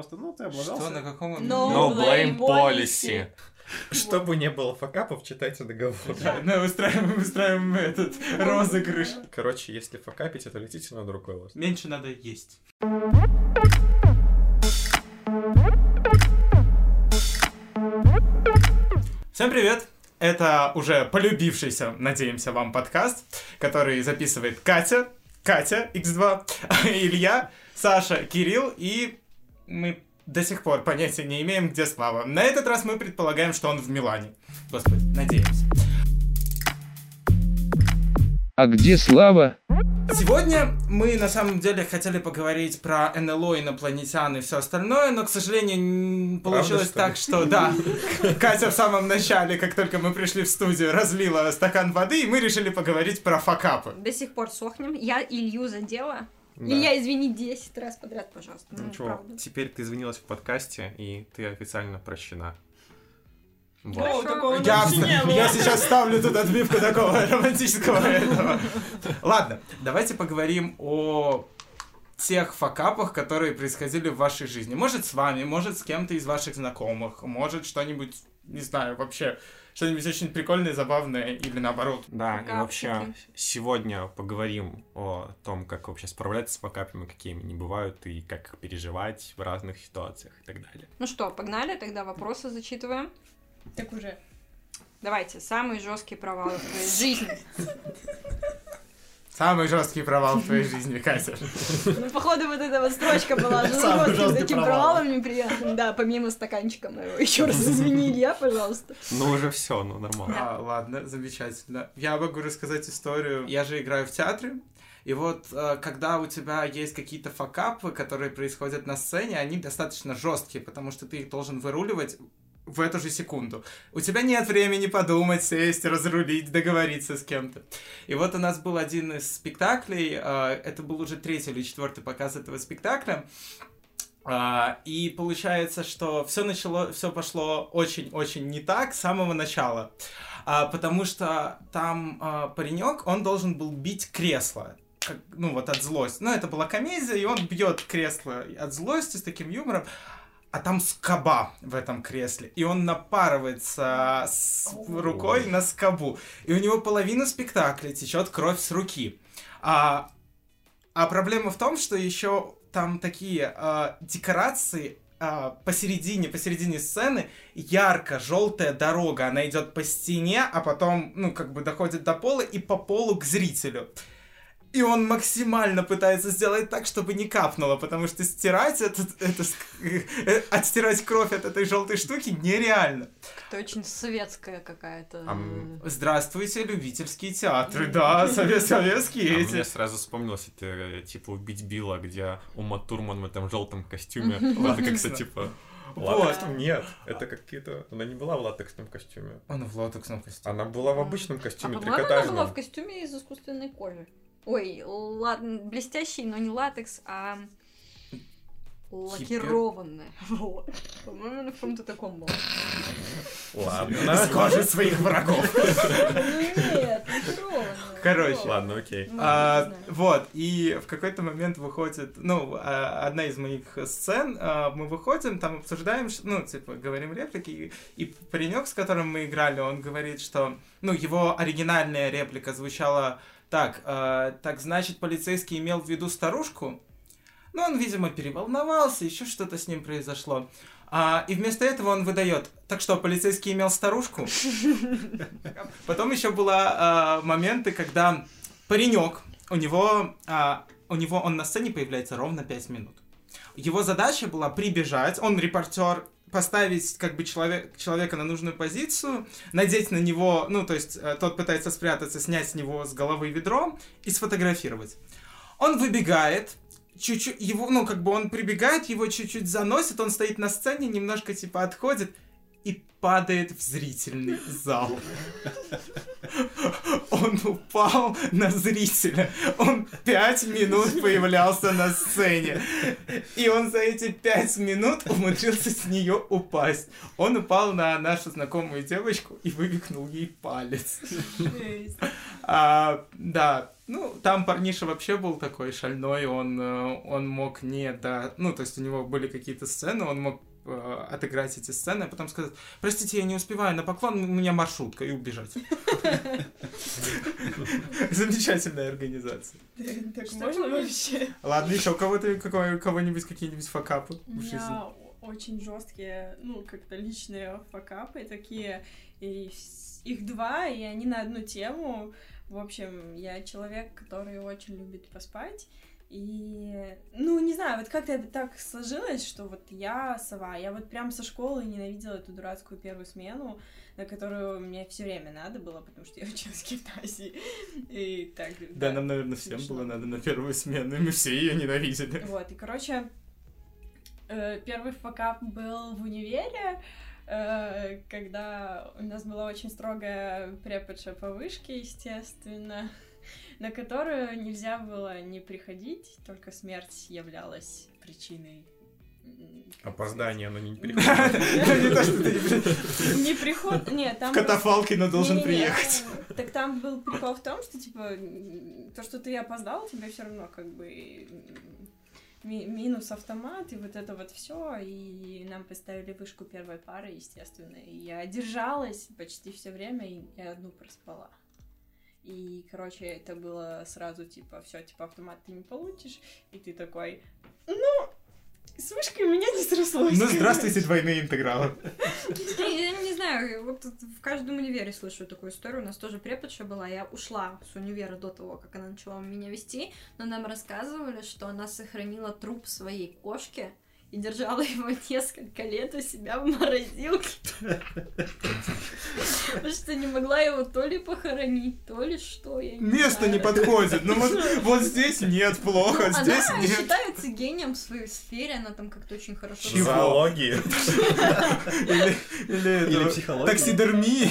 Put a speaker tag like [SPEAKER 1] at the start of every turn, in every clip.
[SPEAKER 1] просто, ну, ты облажался.
[SPEAKER 2] Что, на каком...
[SPEAKER 3] No
[SPEAKER 4] No
[SPEAKER 3] blame
[SPEAKER 4] policy.
[SPEAKER 5] Чтобы не было факапов, читайте договор.
[SPEAKER 2] Да, мы устраиваем, устраиваем этот розыгрыш.
[SPEAKER 5] Короче, если факапите, то летите на другой остров.
[SPEAKER 2] Меньше надо есть. Всем привет! Это уже полюбившийся, надеемся, вам подкаст, который записывает Катя, Катя, X2, Илья, Саша, Кирилл, и мы до сих пор понятия не имеем, где Слава. На этот раз мы предполагаем, что он в Милане. Господи, надеемся.
[SPEAKER 6] А где Слава?
[SPEAKER 2] Сегодня мы на самом деле хотели поговорить про НЛО, инопланетян и все остальное, но, к сожалению, получилось
[SPEAKER 5] что
[SPEAKER 2] так,
[SPEAKER 5] ли?
[SPEAKER 2] что да, Катя в самом начале, как только мы пришли в студию, разлила стакан воды, и мы решили поговорить про факапы.
[SPEAKER 3] До сих пор сохнем. Я Илью задела.
[SPEAKER 5] Да.
[SPEAKER 3] Илья, извини 10 раз подряд, пожалуйста. Ну,
[SPEAKER 5] Ничего,
[SPEAKER 3] правда.
[SPEAKER 5] теперь ты извинилась в подкасте, и ты официально прощена. Вот.
[SPEAKER 3] Хорошо.
[SPEAKER 4] такого
[SPEAKER 2] Я, я сейчас ставлю тут отбивку такого романтического этого. Ладно, давайте поговорим о тех факапах, которые происходили в вашей жизни. Может, с вами, может, с кем-то из ваших знакомых, может, что-нибудь, не знаю, вообще, что-нибудь очень прикольное, забавное или наоборот.
[SPEAKER 5] Да, и вообще сегодня поговорим о том, как вообще справляться с факапами, какие они бывают, и как их переживать в разных ситуациях и так далее.
[SPEAKER 3] Ну что, погнали, тогда вопросы зачитываем.
[SPEAKER 4] Так уже.
[SPEAKER 3] Давайте, самые жесткие провалы в твоей жизни.
[SPEAKER 2] Самый жесткий провал в твоей жизни, Катя.
[SPEAKER 3] Ну, походу, вот эта вот строчка была
[SPEAKER 2] Самый
[SPEAKER 3] жестким
[SPEAKER 2] жесткий
[SPEAKER 3] таким
[SPEAKER 2] провал.
[SPEAKER 3] провалом неприятным. Да, помимо стаканчика моего. Еще раз извини, Илья, пожалуйста.
[SPEAKER 5] Ну уже все, ну нормально.
[SPEAKER 2] А, ладно, замечательно. Я могу рассказать историю. Я же играю в театре. И вот, э, когда у тебя есть какие-то факапы, которые происходят на сцене, они достаточно жесткие, потому что ты их должен выруливать в эту же секунду. У тебя нет времени подумать, сесть, разрулить, договориться с кем-то. И вот у нас был один из спектаклей, э, это был уже третий или четвертый показ этого спектакля. А, и получается, что все начало, все пошло очень-очень не так с самого начала. А, потому что там а, паренек, он должен был бить кресло. как- ну, вот от злости. Ну, это была комедия, и он бьет кресло от злости с таким юмором. А там скоба в этом кресле. И он напарывается с рукой на скобу. И у него половина спектакля течет кровь с руки. А, а проблема в том, что еще там такие а, декорации а, посередине, посередине сцены ярко-желтая дорога. Она идет по стене, а потом, ну, как бы доходит до пола и по полу к зрителю. И он максимально пытается сделать так, чтобы не капнуло, потому что стирать этот, это, э, отстирать кровь от этой желтой штуки нереально.
[SPEAKER 3] Это очень советская какая-то.
[SPEAKER 5] Ам,
[SPEAKER 2] Здравствуйте, любительские театры, да, совет- советские
[SPEAKER 5] А
[SPEAKER 2] эти.
[SPEAKER 5] мне сразу вспомнилось это, э, типа, убить Билла, где Ума Турман в этом желтом костюме.
[SPEAKER 2] Латексно.
[SPEAKER 5] Латекса, типа...
[SPEAKER 2] Вот.
[SPEAKER 5] Латексном? Нет, это какие-то... Она не была в латексном костюме.
[SPEAKER 2] Он в латексном костюме.
[SPEAKER 5] Она была в обычном
[SPEAKER 3] А
[SPEAKER 5] костюме,
[SPEAKER 3] по-моему, она была
[SPEAKER 5] трикотажном.
[SPEAKER 3] в костюме из искусственной кожи. Ой, ладно, блестящий, но не латекс, а лакированная. Вот. По-моему, она в каком-то таком была.
[SPEAKER 2] Из
[SPEAKER 5] Ладно.
[SPEAKER 2] кожи своих врагов.
[SPEAKER 3] Ну нет.
[SPEAKER 2] Короче.
[SPEAKER 5] Ладно, окей.
[SPEAKER 3] Ну,
[SPEAKER 2] А, вот, и в какой-то момент выходит, ну, а, одна из моих сцен, а, мы выходим, там обсуждаем, ну, типа, говорим реплики, и, и паренек, с которым мы играли, он говорит, что, ну, его оригинальная реплика звучала так, а, так, значит, полицейский имел в виду старушку? Ну, он, видимо, переволновался, еще что-то с ним произошло. А, и вместо этого он выдает, так что, полицейский имел старушку? Потом еще было а, моменты, когда паренек, у него, а, у него он на сцене появляется ровно 5 минут. Его задача была прибежать, он репортер, поставить как бы человек, человека на нужную позицию, надеть на него, ну, то есть э, тот пытается спрятаться, снять с него с головы ведро и сфотографировать. Он выбегает, чуть-чуть, его, ну, как бы он прибегает, его чуть-чуть заносит, он стоит на сцене, немножко, типа, отходит и падает в зрительный зал. он упал на зрителя. Он пять минут появлялся на сцене. И он за эти пять минут умудрился с нее упасть. Он упал на нашу знакомую девочку и вывихнул ей палец. А, да, ну, там парниша вообще был такой шальной, он, э, он мог не до... Ну, то есть у него были какие-то сцены, он мог отыграть эти сцены, а потом сказать, простите, я не успеваю на поклон, у меня маршрутка, и убежать. Замечательная организация.
[SPEAKER 4] Так можно вообще?
[SPEAKER 2] Ладно, еще у кого-то, кого-нибудь какие-нибудь факапы
[SPEAKER 4] У
[SPEAKER 2] в жизни?
[SPEAKER 4] меня очень жесткие, ну, как-то личные факапы такие. И их два, и они на одну тему. В общем, я человек, который очень любит поспать. И, ну, знаю, вот как-то так сложилось, что вот я сова. Я вот прям со школы ненавидела эту дурацкую первую смену, на которую мне все время надо было, потому что я училась в гимназии. И так,
[SPEAKER 2] Да, нам, наверное, всем
[SPEAKER 4] смешно.
[SPEAKER 2] было надо на первую смену, и мы все ее ненавидели.
[SPEAKER 4] Вот, и, короче, э, первый факап был в универе, э, когда у нас была очень строгая преподша по вышке, естественно, на которую нельзя было не приходить, только смерть являлась причиной.
[SPEAKER 5] Опоздание, оно не приходит.
[SPEAKER 2] Не то, что ты не
[SPEAKER 4] приход... Нет, там...
[SPEAKER 2] катафалке, но должен приехать.
[SPEAKER 4] Так там был прикол в том, что, типа, то, что ты опоздал, тебе все равно, как бы, минус автомат, и вот это вот все, и нам поставили вышку первой пары, естественно, и я держалась почти все время, и я одну проспала. И, короче, это было сразу, типа, все, типа, автомат ты не получишь, и ты такой, ну, с вышкой у меня не срослось.
[SPEAKER 2] Ну, здравствуйте, двойные интегралы.
[SPEAKER 3] Я не знаю, вот в каждом универе слышу такую историю. У нас тоже преподша была. Я ушла с универа до того, как она начала меня вести, но нам рассказывали, что она сохранила труп своей кошки и держала его несколько лет у себя в морозилке. Потому что не могла его то ли похоронить, то ли что, я не
[SPEAKER 2] Место не
[SPEAKER 3] знаю.
[SPEAKER 2] подходит. Ну вот, вот здесь нет, плохо,
[SPEAKER 3] Ну,
[SPEAKER 2] здесь
[SPEAKER 3] она
[SPEAKER 2] нет.
[SPEAKER 3] считается гением в своей сфере, она там как-то очень хорошо...
[SPEAKER 2] Чего?
[SPEAKER 5] Зоологии.
[SPEAKER 2] Или, или,
[SPEAKER 1] Или
[SPEAKER 2] таксидермии.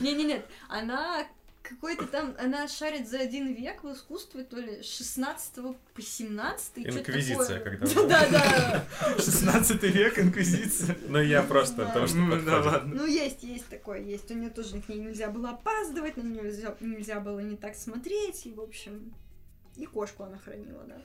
[SPEAKER 3] Не-не-нет, она какой-то там, она шарит за один век в искусстве, то ли с 16 по 17 что-то
[SPEAKER 5] Инквизиция,
[SPEAKER 3] такое.
[SPEAKER 5] когда была.
[SPEAKER 3] Да-да.
[SPEAKER 2] 16 век, инквизиция.
[SPEAKER 5] Ну, я просто
[SPEAKER 3] Да.
[SPEAKER 5] потому что
[SPEAKER 2] Ну, да
[SPEAKER 5] подходит.
[SPEAKER 2] ладно.
[SPEAKER 3] Ну, есть, есть такое, есть. У нее тоже к ней нельзя было опаздывать, на нее нельзя было не так смотреть, и, в общем, и кошку она хранила, да.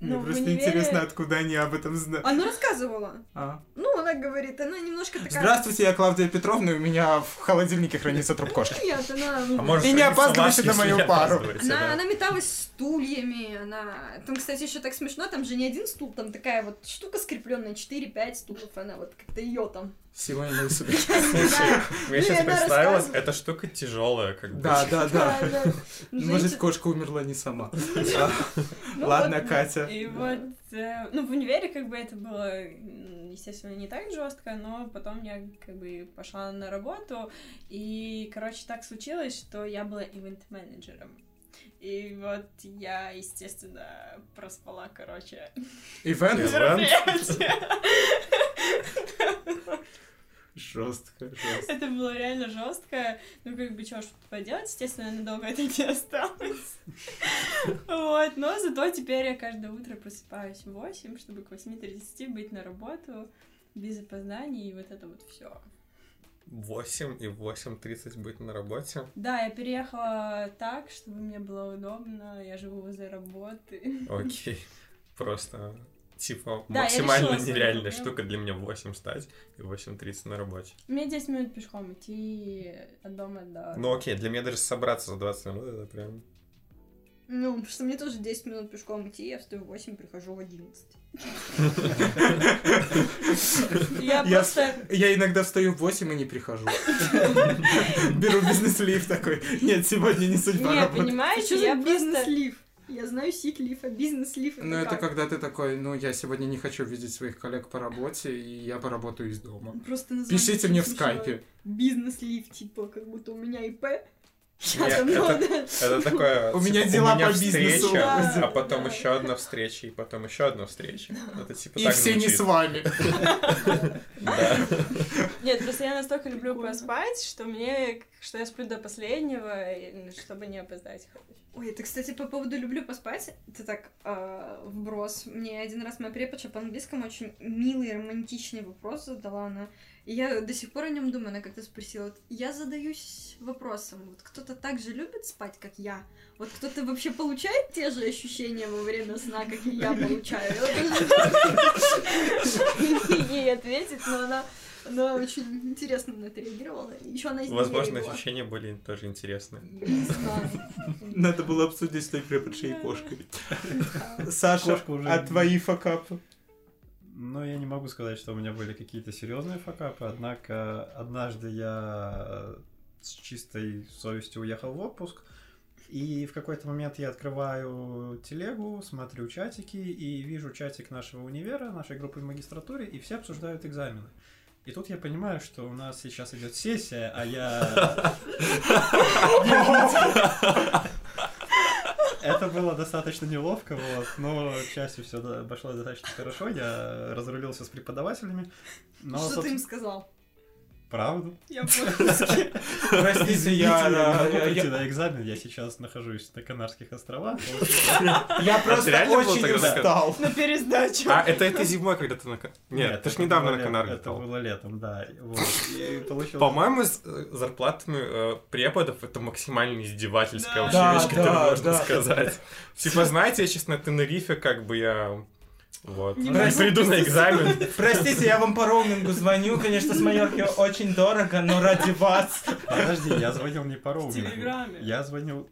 [SPEAKER 2] Мне
[SPEAKER 4] Ну,
[SPEAKER 2] просто
[SPEAKER 4] универе-
[SPEAKER 2] интересно, откуда они об этом знают.
[SPEAKER 3] Она рассказывала.
[SPEAKER 2] А.
[SPEAKER 3] Ну, она говорит, она немножко такая...
[SPEAKER 2] Здравствуйте, я Клавдия Петровна, и у меня в холодильнике хранится труп кошки.
[SPEAKER 3] Нет, она...
[SPEAKER 5] А может,
[SPEAKER 2] И не
[SPEAKER 5] салат,
[SPEAKER 2] на мою пару.
[SPEAKER 3] Она,
[SPEAKER 5] да.
[SPEAKER 3] она металась стульями, она... Там, кстати, еще так смешно, там же не один стул, там такая вот штука скрепленная, 4-5 стулов, она вот как-то ее там...
[SPEAKER 2] На себе.
[SPEAKER 3] Да,
[SPEAKER 5] Мне
[SPEAKER 3] Ну,
[SPEAKER 5] сейчас представилась, эта штука тяжелая, как бы.
[SPEAKER 2] Да, да, да.
[SPEAKER 3] да.
[SPEAKER 2] Может, кошка умерла не сама.
[SPEAKER 4] Ну
[SPEAKER 2] Ладно, Катя.
[SPEAKER 4] И вот, э, ну, в универе как бы это было, естественно, не так жестко, но потом я как бы пошла на работу, и, короче, так случилось, что я была ивент-менеджером. И вот я, естественно, проспала, короче,
[SPEAKER 2] Ивент?
[SPEAKER 5] Ивент?
[SPEAKER 2] Жестко, жестко.
[SPEAKER 4] Это было реально жестко. Ну, как бы, что ж поделать, естественно, надолго это не осталось. Вот, но зато теперь я каждое утро просыпаюсь в 8, чтобы к 8.30 быть на работу без опозданий и вот это вот все.
[SPEAKER 5] 8 и 8.30 быть на работе.
[SPEAKER 4] Да, я переехала так, чтобы мне было удобно, я живу возле работы.
[SPEAKER 5] Окей. Просто, типа,
[SPEAKER 4] Да, я
[SPEAKER 5] максимально
[SPEAKER 4] решила
[SPEAKER 5] нереальная
[SPEAKER 4] проблему.
[SPEAKER 5] штука для меня в 8 встать и в 8.30 на работе.
[SPEAKER 4] Мне 10 минут пешком идти от дома до...
[SPEAKER 5] Ну окей, для меня даже собраться за 20 минут, это прям...
[SPEAKER 3] Ну, потому что мне тоже 10 минут пешком идти, я встаю в 8, прихожу в 11.
[SPEAKER 4] Я
[SPEAKER 2] Я,
[SPEAKER 4] просто...
[SPEAKER 2] я иногда встаю в 8 и не прихожу. Беру бизнес-лифт такой. Нет, сегодня не судьба
[SPEAKER 4] Не,
[SPEAKER 2] работы.
[SPEAKER 4] понимаете,
[SPEAKER 3] Что
[SPEAKER 4] я
[SPEAKER 3] за
[SPEAKER 4] просто...
[SPEAKER 3] бизнес-лиф? Я знаю сик-лиф, а бизнес-лиф
[SPEAKER 2] Ну, это
[SPEAKER 3] как?
[SPEAKER 2] когда ты такой, ну, я сегодня не хочу видеть своих коллег по работе, и я поработаю из дома.
[SPEAKER 3] Просто
[SPEAKER 2] Пишите мне в скайпе.
[SPEAKER 3] Бизнес-лиф, типа, как будто у меня ИП.
[SPEAKER 5] Это-
[SPEAKER 4] ну,
[SPEAKER 5] такое...
[SPEAKER 2] У меня
[SPEAKER 5] типа,
[SPEAKER 2] дела
[SPEAKER 5] меня
[SPEAKER 2] по бизнесу.
[SPEAKER 5] а потом еще одна встреча, и потом еще одна встреча. Это типа
[SPEAKER 2] И
[SPEAKER 5] так
[SPEAKER 2] все не с вами.
[SPEAKER 4] Нет, просто я настолько люблю поспать, что мне, что я сплю до последнего, и- чтобы не опоздать.
[SPEAKER 3] Ой, это, кстати, по поводу люблю поспать. Это так, э, вброс. Мне один раз моя преподша по английскому очень милый, романтичный вопрос задала она. И я до сих пор о нем думаю. Она как-то спросила, вот я задаюсь вопросом, вот кто-то так же любит спать, как я? Вот кто-то вообще получает те же ощущения во время сна, как и я получаю? Ей ответить, но она, она очень интересно на это реагировала. Еще она
[SPEAKER 5] Возможно, ощущения были тоже интересные.
[SPEAKER 3] Не знаю.
[SPEAKER 2] Надо было обсудить с той преподшей и кошкой. Саша, а твои факапы?
[SPEAKER 1] Ну, я не могу сказать, что у меня были какие-то серьезные факапы, однако однажды я с чистой совестью уехал в отпуск, и в какой-то момент я открываю телегу, смотрю чатики и вижу чатик нашего универа, нашей группы в магистратуре, и все обсуждают экзамены. И тут я понимаю, что у нас сейчас идет сессия, а я... Это было достаточно неловко, вот, но, к счастью, все обошлось достаточно хорошо, я разрулился с преподавателями, но,
[SPEAKER 3] Что ты им сказал?
[SPEAKER 1] Правду.
[SPEAKER 4] Я отпуске.
[SPEAKER 2] Простите, я...
[SPEAKER 1] на экзамен, я сейчас нахожусь на Канарских островах.
[SPEAKER 2] Я просто
[SPEAKER 5] реально был
[SPEAKER 2] очень устал.
[SPEAKER 4] На пересдачу.
[SPEAKER 5] А, это это зимой, когда ты на... Нет, ты ж недавно на Канарах
[SPEAKER 1] Это было летом, да.
[SPEAKER 5] По-моему, с э, зарплатами э, преподов это максимально издевательская вообще вещь, которую можно сказать. Типа, знаете, я сейчас на Тенерифе, как бы я... Вот.
[SPEAKER 4] Не
[SPEAKER 5] Не
[SPEAKER 2] могу
[SPEAKER 5] приду на экзамен.
[SPEAKER 2] Простите, я вам по роумингу звоню. Конечно, с Майорки очень дорого, но ради вас.
[SPEAKER 1] Подожди, я звонил не по роумингу.
[SPEAKER 4] Телеграме.
[SPEAKER 1] Я звонил,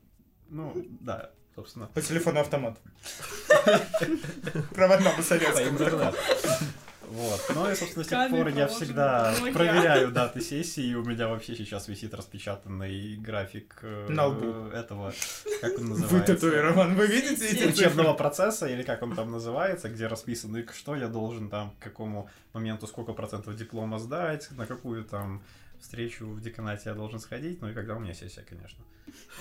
[SPEAKER 1] ну, да, собственно,
[SPEAKER 2] По телефону автомат. Проводному советскому.
[SPEAKER 1] Вот. Ну и, собственно, с тех пор я всегда
[SPEAKER 4] ноги.
[SPEAKER 1] проверяю даты сессии, и у меня вообще сейчас висит распечатанный график э,
[SPEAKER 2] На лбу.
[SPEAKER 1] этого, как он
[SPEAKER 2] Вы
[SPEAKER 1] называется?
[SPEAKER 2] татуирован, вы видите эти
[SPEAKER 1] учебного процесса, или как он там называется, где расписано, и что я должен там, к какому моменту, сколько процентов диплома сдать, на какую там встречу в деканате я должен сходить, ну и когда у меня сессия, конечно.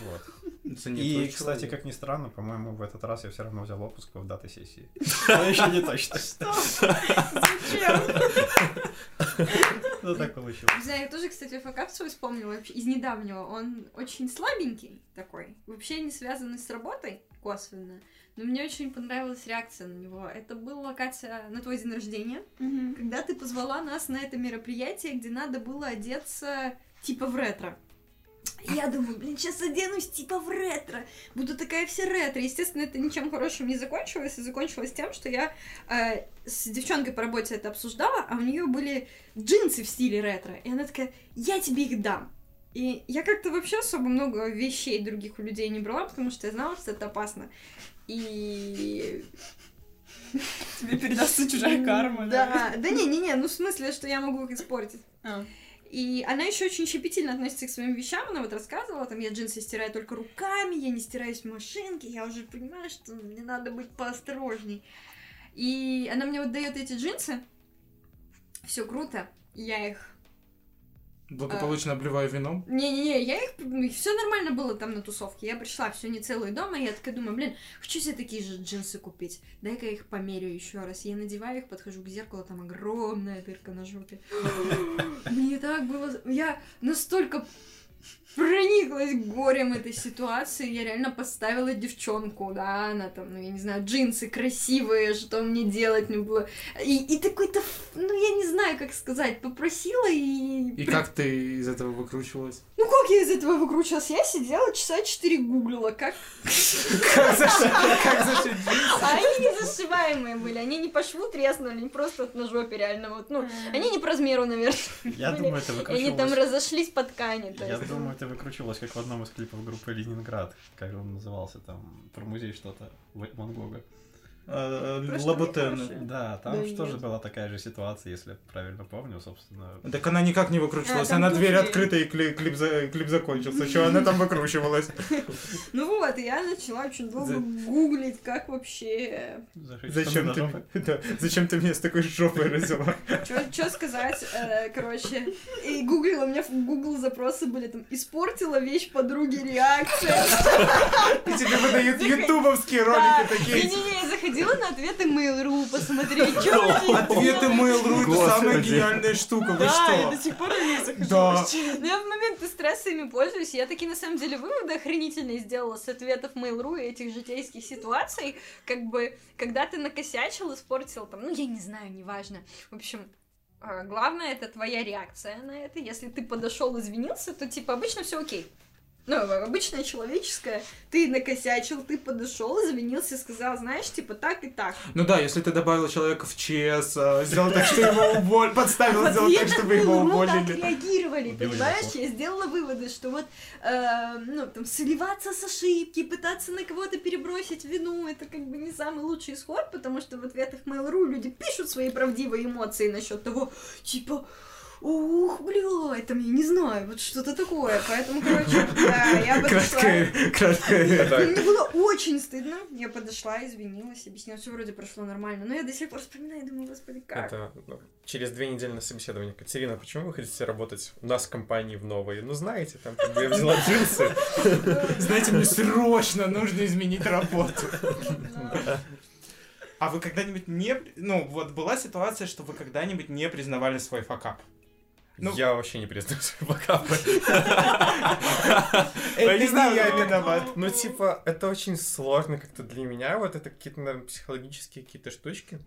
[SPEAKER 1] Вот. И, кстати, как ни странно, по-моему, в этот раз я все равно взял отпуск в даты сессии. Но еще не точно.
[SPEAKER 4] Зачем?
[SPEAKER 1] Ну так получилось.
[SPEAKER 3] Не знаю, я тоже, кстати, факап свой вспомнила вообще из недавнего. Он очень слабенький такой, вообще не связанный с работой косвенно. Но мне очень понравилась реакция на него. Это была, Катя, на твой день рождения,
[SPEAKER 4] Мгм.
[SPEAKER 3] когда ты позвала нас на это мероприятие, где надо было одеться типа в ретро. Я думаю, блин, сейчас оденусь типа в ретро. Буду такая вся ретро. Естественно, это ничем хорошим не закончилось. И закончилось тем, что я э, с девчонкой по работе это обсуждала, а у нее были джинсы в стиле ретро. И она такая, я тебе их дам. И я как-то вообще особо много вещей других у людей не брала, потому что я знала, что это опасно. И
[SPEAKER 4] Тебе передастся чужая карма.
[SPEAKER 3] да, да не, не, не, ну в смысле, что я могу их испортить.
[SPEAKER 4] А.
[SPEAKER 3] И она еще очень щепетильно относится к своим вещам. Она вот рассказывала, там, я джинсы стираю только руками, я не стираюсь в машинке, я уже понимаю, что мне надо быть поосторожней. И она мне вот дает эти джинсы, все круто, я их
[SPEAKER 2] Благополучно обливаю вином.
[SPEAKER 3] не-не-не, я их... Все нормально было там на тусовке. Я пришла все не целую дома, и я такая думаю, блин, хочу себе такие же джинсы купить. Дай-ка я их померю еще раз. Я надеваю их, подхожу к зеркалу, там огромная дырка на жопе. Мне так было... Я настолько прониклась горем этой ситуации. Я реально поставила девчонку, да, она там, ну, я не знаю, джинсы красивые, что мне делать не было. И, и такой-то, ну, я не знаю, как сказать, попросила и...
[SPEAKER 2] И как ты из этого выкручивалась?
[SPEAKER 3] Ну как я из этого выкручивалась? Я сидела часа четыре гуглила, как...
[SPEAKER 2] Как зашить?
[SPEAKER 3] А они не зашиваемые были, они не по шву треснули, они просто на жопе реально, вот, ну, они не по размеру, наверное,
[SPEAKER 1] Я
[SPEAKER 3] были.
[SPEAKER 1] думаю, это
[SPEAKER 3] и они там
[SPEAKER 1] выкручивалось.
[SPEAKER 3] разошлись по ткани, то
[SPEAKER 1] Я
[SPEAKER 3] есть,
[SPEAKER 1] думаю, это выкручивалось, как в одном из клипов группы Ленинград. Как он назывался там, про музей что-то, Ван Гога. Э,
[SPEAKER 2] Лабутены.
[SPEAKER 1] Да, там
[SPEAKER 3] Да
[SPEAKER 1] же тоже была такая же ситуация, если я правильно помню, собственно.
[SPEAKER 2] Так она никак не выкручивалась,
[SPEAKER 4] А,
[SPEAKER 2] она
[SPEAKER 4] тоже
[SPEAKER 2] дверь
[SPEAKER 4] есть.
[SPEAKER 2] открыта и клип, клип, за- клип закончился. Что она там выкручивалась?
[SPEAKER 3] Ну вот, и я начала очень долго гуглить, как вообще...
[SPEAKER 2] Зачем ты, зачем ты меня с такой жопой родила?
[SPEAKER 3] Что сказать, э, короче, и гуглила, у меня в Google запросы были там «Испортила вещь подруги реакция».
[SPEAKER 2] И тебе выдают ютубовские ролики такие.
[SPEAKER 3] Не-не-не, я заходила на ответы Mail.ru посмотреть, что
[SPEAKER 2] Ответы Mail.ru это самая гениальная штука, вы
[SPEAKER 4] Да, я
[SPEAKER 2] что?
[SPEAKER 4] до сих пор них захожу.
[SPEAKER 2] Да.
[SPEAKER 4] вообще.
[SPEAKER 3] Ну, я в моменты стресса ими пользуюсь. Я такие, на самом деле, выводы охренительные сделала с ответов Mail.ru и этих житейских ситуаций. Как бы, когда ты накосячил, испортил там, ну, я не знаю, неважно. В общем, а, главное это твоя реакция на это. Если ты подошел, извинился, то, типа, обычно все окей. Ну, обычное человеческое. Ты накосячил, ты подошел, извинился, сказал, знаешь, типа, так и так.
[SPEAKER 2] Ну да, если ты добавил человека в ЧС, а, сделал так, что его уволили, подставил, сделал так, чтобы его
[SPEAKER 3] Mail.ru так
[SPEAKER 2] уволили.
[SPEAKER 3] реагировали, понимаешь? Я сделала выводы, что вот, э, ну, там, сливаться с ошибки, пытаться на кого-то перебросить вину, это как бы не самый лучший исход, потому что в ответах Mail.ru люди пишут свои правдивые эмоции насчет того, типа, ух, бля, там, я не знаю, вот что-то такое, поэтому, короче, да, я подошла...
[SPEAKER 5] Это-
[SPEAKER 3] Мне было очень стыдно. Я подошла, извинилась, объяснила, все вроде прошло нормально. Но я до сих пор вспоминаю и думаю, господи, как?
[SPEAKER 5] Это ну, через две недели на собеседование. Катерина, почему вы хотите работать у нас в компании в новой? Ну, знаете, там как бы я взяла джинсы.
[SPEAKER 2] Знаете, мне срочно нужно изменить работу. А вы когда-нибудь не... Ну, вот была ситуация, что вы когда-нибудь не признавали свой факап? Ну-
[SPEAKER 5] Я вообще не признаю свои бакапы.
[SPEAKER 2] Это
[SPEAKER 5] не знаю,
[SPEAKER 2] я виноват.
[SPEAKER 5] Ну, типа, это очень сложно как-то для меня. Вот это какие-то, наверное, психологические какие-то штучки.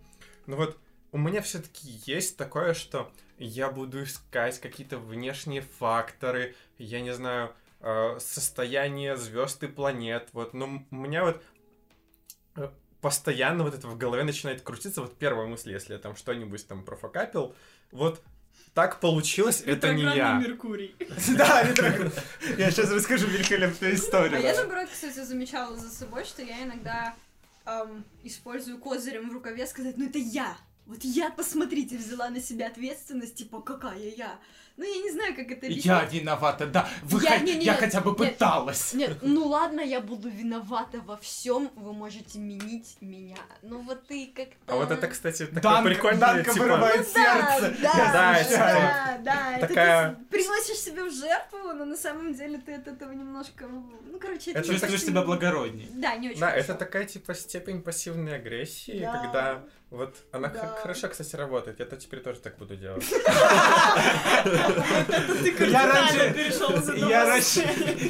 [SPEAKER 5] Ну вот, у меня все-таки есть такое, что я буду искать какие-то внешние факторы, я не знаю, э, состояние звезд и планет. Вот, но у меня вот э, постоянно вот это в голове начинает крутиться. Вот первая мысль, если я там что-нибудь там профокапил, вот так получилось, это не я.
[SPEAKER 4] Меркурий.
[SPEAKER 2] Да. Я сейчас расскажу великолепную
[SPEAKER 3] А
[SPEAKER 2] историю.
[SPEAKER 3] я, наоборот, кстати, замечала за собой, что я иногда эм, использую козырем в рукаве сказать, ну это я. Вот я, посмотрите, взяла на себя ответственность, типа, какая я. Ну, я не знаю, как это
[SPEAKER 2] Я
[SPEAKER 3] объяснить.
[SPEAKER 2] виновата, да. Вы
[SPEAKER 3] Я-
[SPEAKER 2] хо-
[SPEAKER 3] не- не-
[SPEAKER 2] я
[SPEAKER 3] нет,
[SPEAKER 2] хотя бы
[SPEAKER 3] нет.
[SPEAKER 2] пыталась.
[SPEAKER 3] Нет, ну ладно, я буду виновата во всем, вы можете менить меня. Ну вот ты как-то...
[SPEAKER 5] А вот это, кстати, такое
[SPEAKER 2] Данка,
[SPEAKER 5] прикольное,
[SPEAKER 2] Данка
[SPEAKER 5] типа...
[SPEAKER 2] вырывает
[SPEAKER 3] Ну да,
[SPEAKER 2] сердце.
[SPEAKER 3] да,
[SPEAKER 2] Я
[SPEAKER 5] Да,
[SPEAKER 3] да, да, это
[SPEAKER 5] такая-
[SPEAKER 3] ты приносишь себя в жертву, но на самом деле ты от этого немножко, ну короче, это
[SPEAKER 5] Это
[SPEAKER 2] Чувствуешь себя благородней.
[SPEAKER 3] Да, не очень
[SPEAKER 5] Да,
[SPEAKER 3] хорошо.
[SPEAKER 5] это такая, типа, степень пассивной агрессии,
[SPEAKER 3] Да.
[SPEAKER 5] когда вот она
[SPEAKER 3] Да.
[SPEAKER 5] хорошо, кстати, работает. Я то теперь тоже так буду делать.
[SPEAKER 2] Я раньше, я раньше,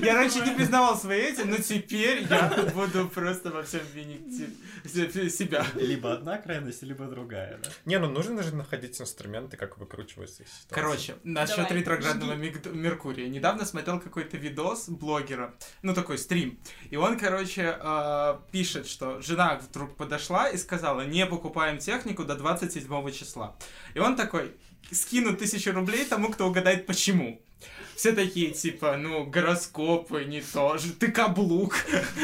[SPEAKER 2] я раньше не признавал свои эти, но теперь я буду просто во всем винить се- се- себя.
[SPEAKER 1] Либо одна крайность, либо другая, да?
[SPEAKER 5] Не, ну нужно же находить инструменты, как выкручиваться из ситуации.
[SPEAKER 2] Короче, насчет ретроградного Меркурия. Недавно смотрел какой-то видос блогера, ну такой стрим, и он, короче, э, пишет, что жена вдруг подошла и сказала, не покупаем технику до 27 числа. И он такой, скину тысячу рублей тому, кто угадает почему. Все такие, типа, ну, гороскопы, не то же, ты каблук,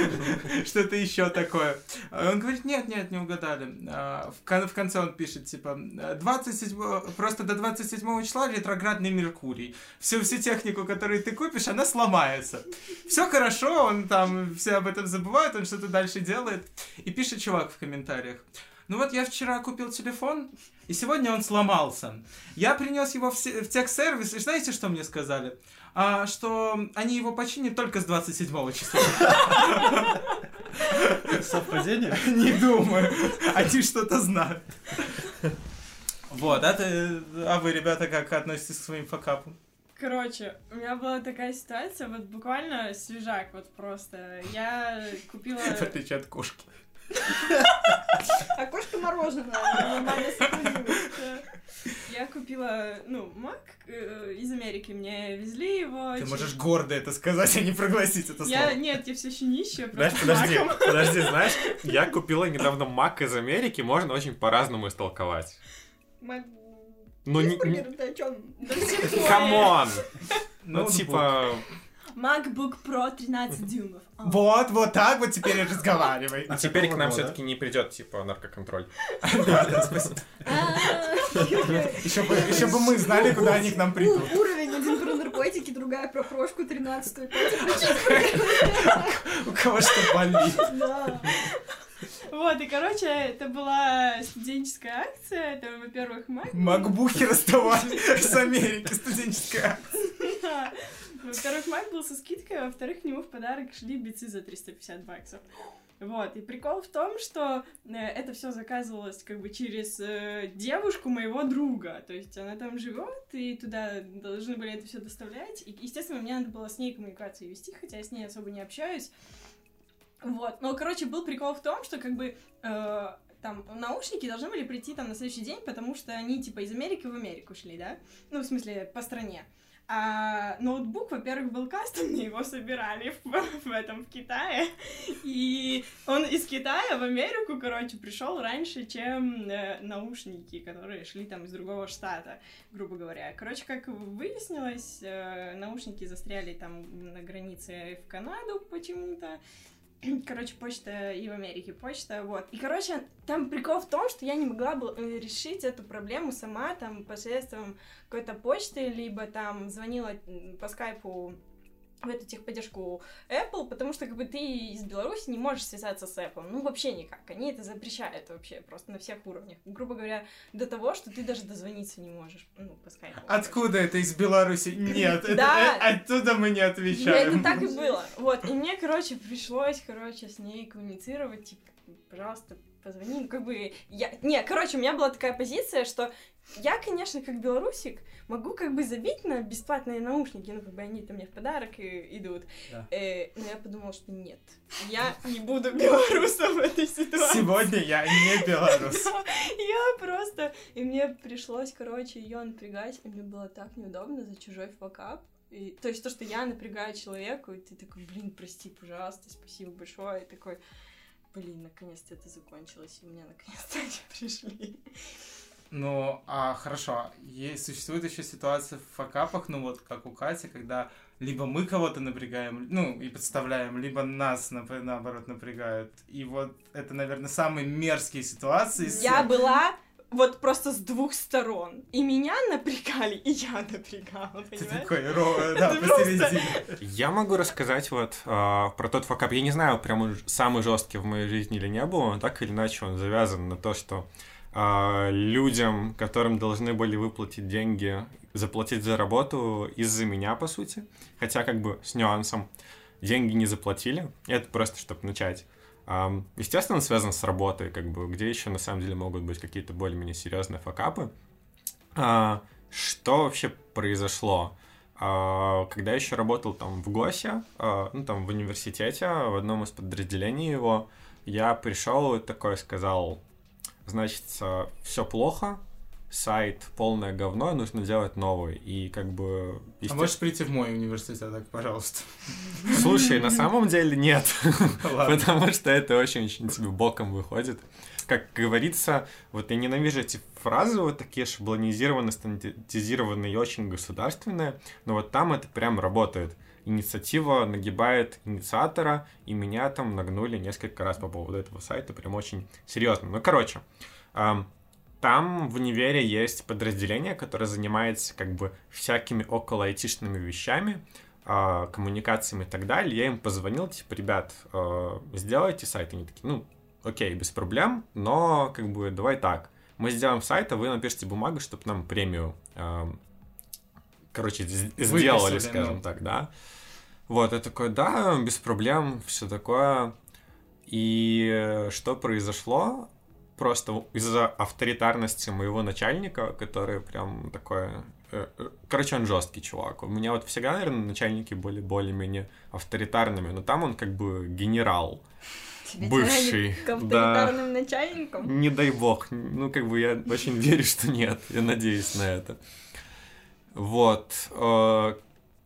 [SPEAKER 2] что-то еще такое. А Он говорит, нет, нет, не угадали. А, В, кон- в конце он пишет, типа, 27, просто до 27 числа ретроградный Меркурий. Всю, всю технику, которую ты купишь, она сломается. Все хорошо, он там, все об этом забывают, он что-то дальше делает. И пишет чувак в комментариях. Ну вот я вчера купил телефон, и сегодня он сломался. Я принес его в, в техсервис, и знаете, что мне сказали? А, что они его починят только с 27 числа.
[SPEAKER 1] Совпадение?
[SPEAKER 2] Не думаю. Они что-то знают. Вот, а, ты, а вы, ребята, как относитесь к своим факапам?
[SPEAKER 4] Короче, у меня была такая ситуация, вот буквально свежак, вот просто. Я купила...
[SPEAKER 2] В отличие от кошки.
[SPEAKER 3] А кошка мороженое, нормально.
[SPEAKER 4] Я купила, ну, Мак э, из Америки, мне везли его.
[SPEAKER 2] Ты
[SPEAKER 4] через-
[SPEAKER 2] можешь гордо это сказать, а не прогласить это
[SPEAKER 4] Я,
[SPEAKER 2] слово.
[SPEAKER 4] нет, я все еще нищая,
[SPEAKER 5] Знаешь, подожди,
[SPEAKER 4] Маком.
[SPEAKER 5] подожди, знаешь, я купила недавно Мак из Америки, можно очень по-разному истолковать.
[SPEAKER 3] Мак-
[SPEAKER 5] Ну, не... Камон!
[SPEAKER 2] Ну,
[SPEAKER 5] Ну, типа...
[SPEAKER 4] MacBook Pro 13 дюймов. А.
[SPEAKER 2] Вот, вот так вот теперь и разговаривай.
[SPEAKER 5] А теперь к нам все-таки не придет, типа, наркоконтроль.
[SPEAKER 4] А,
[SPEAKER 2] Еще бы, еще бы мы знали, куда они к нам придут.
[SPEAKER 3] Уровень один про наркотики, другая про прошку 13
[SPEAKER 2] У кого что болит.
[SPEAKER 3] Да.
[SPEAKER 4] Вот, и, короче, это была студенческая акция. Это, во-первых, Mac.
[SPEAKER 2] Макбухи расставали с Америки, студенческая акция.
[SPEAKER 4] Во-первых, Mac был со скидкой, во-вторых, к нему в подарок шли бицы за 350 баксов. Вот, и прикол в том, что э, это все заказывалось как бы через э, девушку моего друга. То есть она там живет, и туда должны были это все доставлять. И, естественно, мне надо было с ней коммуникацию вести, хотя я с ней особо не общаюсь. Вот, но, короче, был прикол в том, что как бы э, там наушники должны были прийти там на следующий день, потому что они типа из Америки в Америку шли, да? Ну, в смысле, по стране. А ноутбук, во-первых, был кастомный, его собирали в, в этом, в Китае. И он из Китая в Америку, короче, пришел раньше, чем э, наушники, которые шли там из другого штата, грубо говоря. Короче, как выяснилось, э, наушники застряли там на границе в Канаду почему-то. Короче, почта и в Америке почта, вот. И, короче, там прикол в том, что я не могла бы э, решить эту проблему сама, там, посредством какой-то почты, либо там звонила по скайпу в эту техподдержку Apple, потому что как бы ты из Беларуси не можешь связаться с Apple. Ну, вообще никак. Они это запрещают вообще просто на всех уровнях. Грубо говоря, до того, что ты даже дозвониться не можешь. Ну, по скайпу.
[SPEAKER 2] Откуда это из Беларуси? Нет, это, э, оттуда мы не отвечаем.
[SPEAKER 4] это так и было. Вот, и мне, короче, пришлось, короче, с ней коммуницировать, типа, пожалуйста, позвони. Ну, как бы, я... Не, короче, у меня была такая позиция, что я, конечно, как белорусик, могу как бы забить на бесплатные наушники, ну, как бы они-то мне в подарок и идут.
[SPEAKER 1] Да.
[SPEAKER 4] Э, но я подумала, что нет, я не буду белорусом в этой ситуации.
[SPEAKER 2] Сегодня я не белорус.
[SPEAKER 4] Я просто... И мне пришлось, короче, ее напрягать, и мне было так неудобно за чужой факап. И, то есть то, что я напрягаю человеку, и ты такой, блин, прости, пожалуйста, спасибо большое, и такой, блин, наконец-то это закончилось, и мне наконец-то они пришли.
[SPEAKER 2] Ну, а хорошо, есть, существует еще ситуация в факапах, ну вот как у Кати, когда либо мы кого-то напрягаем, ну, и подставляем, либо нас, нап- наоборот, напрягают. И вот это, наверное, самые мерзкие ситуации.
[SPEAKER 4] Я была вот просто с двух сторон. И меня напрягали, и я напрягала,
[SPEAKER 2] Ты
[SPEAKER 4] понимаешь?
[SPEAKER 2] такой, ро- да,
[SPEAKER 4] Это просто-
[SPEAKER 2] посередине.
[SPEAKER 5] Я могу рассказать вот а, про тот факап. Я не знаю, прям самый жесткий в моей жизни или не был, но так или иначе он завязан на то, что а, людям, которым должны были выплатить деньги, заплатить за работу из-за меня, по сути. Хотя как бы с нюансом. Деньги не заплатили. Это просто, чтобы начать. Ам, Естественно, он связан с работой, как бы, где еще на самом деле могут быть какие-то более-менее серьезные факапы. А, Что вообще произошло? А, Когда еще работал там в ГОСе, ну там в университете, в одном из подразделений его, я пришел и такой сказал, значит, все плохо, сайт полное говно, нужно делать новый. И как бы...
[SPEAKER 2] А
[SPEAKER 5] есте-
[SPEAKER 2] можешь прийти в мой университет, так, пожалуйста?
[SPEAKER 5] Слушай, на самом деле нет. Потому что это очень-очень тебе боком выходит. Как говорится, вот я ненавижу эти фразы вот такие шаблонизированные, стандартизированные и очень государственные, но вот там это прям работает. Инициатива нагибает инициатора, и меня там нагнули несколько раз по поводу этого сайта, прям очень серьезно. Ну, короче, ам, там в универе есть подразделение, которое занимается как бы всякими около айтишными вещами, а, коммуникациями и так далее. Я им позвонил, типа, ребят, э, сделайте сайт. Они такие, ну, окей, без проблем, но как бы давай так. Мы сделаем сайт, а вы напишите бумагу, чтобы нам премию, короче, з- сделали,
[SPEAKER 2] Выписали,
[SPEAKER 5] скажем
[SPEAKER 2] ну.
[SPEAKER 5] так, да. Вот, я такой, да, без проблем, все такое. И что произошло? Просто из-за авторитарности моего начальника, который прям такой... э, э, Короче, он жесткий чувак. У меня вот всегда, наверное, начальники были более-менее авторитарными, но там он как бы генерал.
[SPEAKER 3] Тебе
[SPEAKER 5] Бывший,
[SPEAKER 3] к
[SPEAKER 5] да.
[SPEAKER 3] авторитарным начальникам?
[SPEAKER 5] Не дай бог. Ну, как бы я очень верю, что нет. Я надеюсь на это. Вот. э,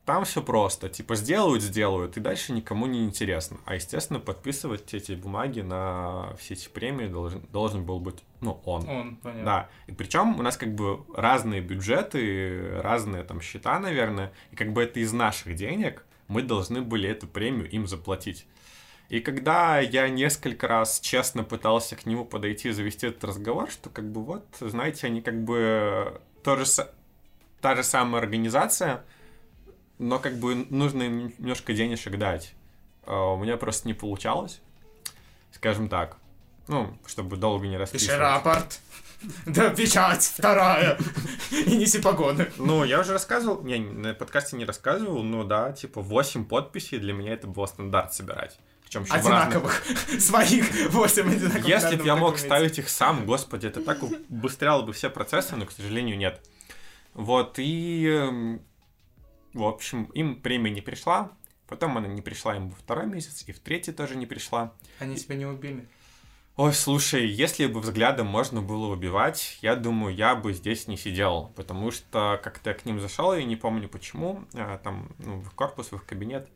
[SPEAKER 5] Там все просто. Типа, сделают, сделают, и дальше никому не интересно. А, естественно, подписывать эти бумаги на все эти премии должен, должен был быть, ну, он.
[SPEAKER 2] Он, понятно.
[SPEAKER 5] Да. И причем у нас как бы разные бюджеты, разные там счета, наверное, и как бы это из наших денег, мы должны были эту премию им заплатить. И когда я несколько раз честно пытался к нему подойти и завести этот разговор, что как бы вот, знаете, они как бы тоже та же самая организация, но как бы нужно им немножко денежек дать. А У меня просто не получалось, скажем так. Ну, чтобы долго не
[SPEAKER 2] Пиши
[SPEAKER 5] расписывать.
[SPEAKER 2] рапорт. Да, печать вторая. И неси погоны.
[SPEAKER 5] Ну, я уже рассказывал, не, на подкасте не рассказывал, но да, типа 8 подписей для меня это было стандарт собирать. Причем еще в разных
[SPEAKER 2] Одинаковых. Своих 8 одинаковых.
[SPEAKER 5] Если бы я мог
[SPEAKER 2] документе.
[SPEAKER 5] ставить их сам, господи, это так убыстряло бы все процессы, но, к сожалению, нет. Вот, и... эм, В общем, им премия не пришла, потом она не пришла им во второй месяц, и в третий тоже не пришла.
[SPEAKER 2] Они тебя не убили.
[SPEAKER 5] Ой, слушай, если бы взглядом можно было убивать, я думаю, я бы здесь не сидел, потому что как-то я к ним зашел, я не помню почему, а, там, ну, в корпус, в их кабинет.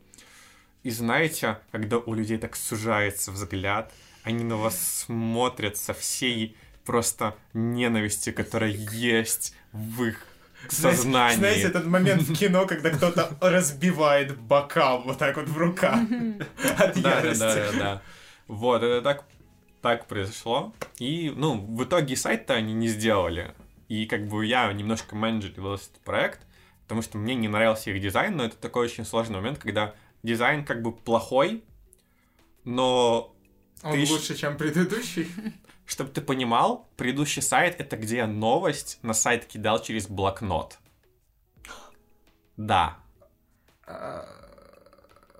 [SPEAKER 5] И знаете, когда у людей так сужается взгляд, они на вас смотрят со всей просто ненавистью, которая есть в их сознании.
[SPEAKER 2] Знаете, этот момент в кино, когда кто-то разбивает бокал вот так вот в руках. От ярости.
[SPEAKER 5] да, да, да. Вот, это так, так произошло. И, ну, в итоге сайт-то они не сделали. И как бы я немножко менеджерил этот проект, потому что мне не нравился их дизайн, но это такой очень сложный момент, когда дизайн как бы плохой, но
[SPEAKER 2] Он
[SPEAKER 5] Ты
[SPEAKER 2] лучше, чем предыдущий.
[SPEAKER 5] Чтобы ты понимал, предыдущий сайт это где я новость на сайт кидал через блокнот. Да.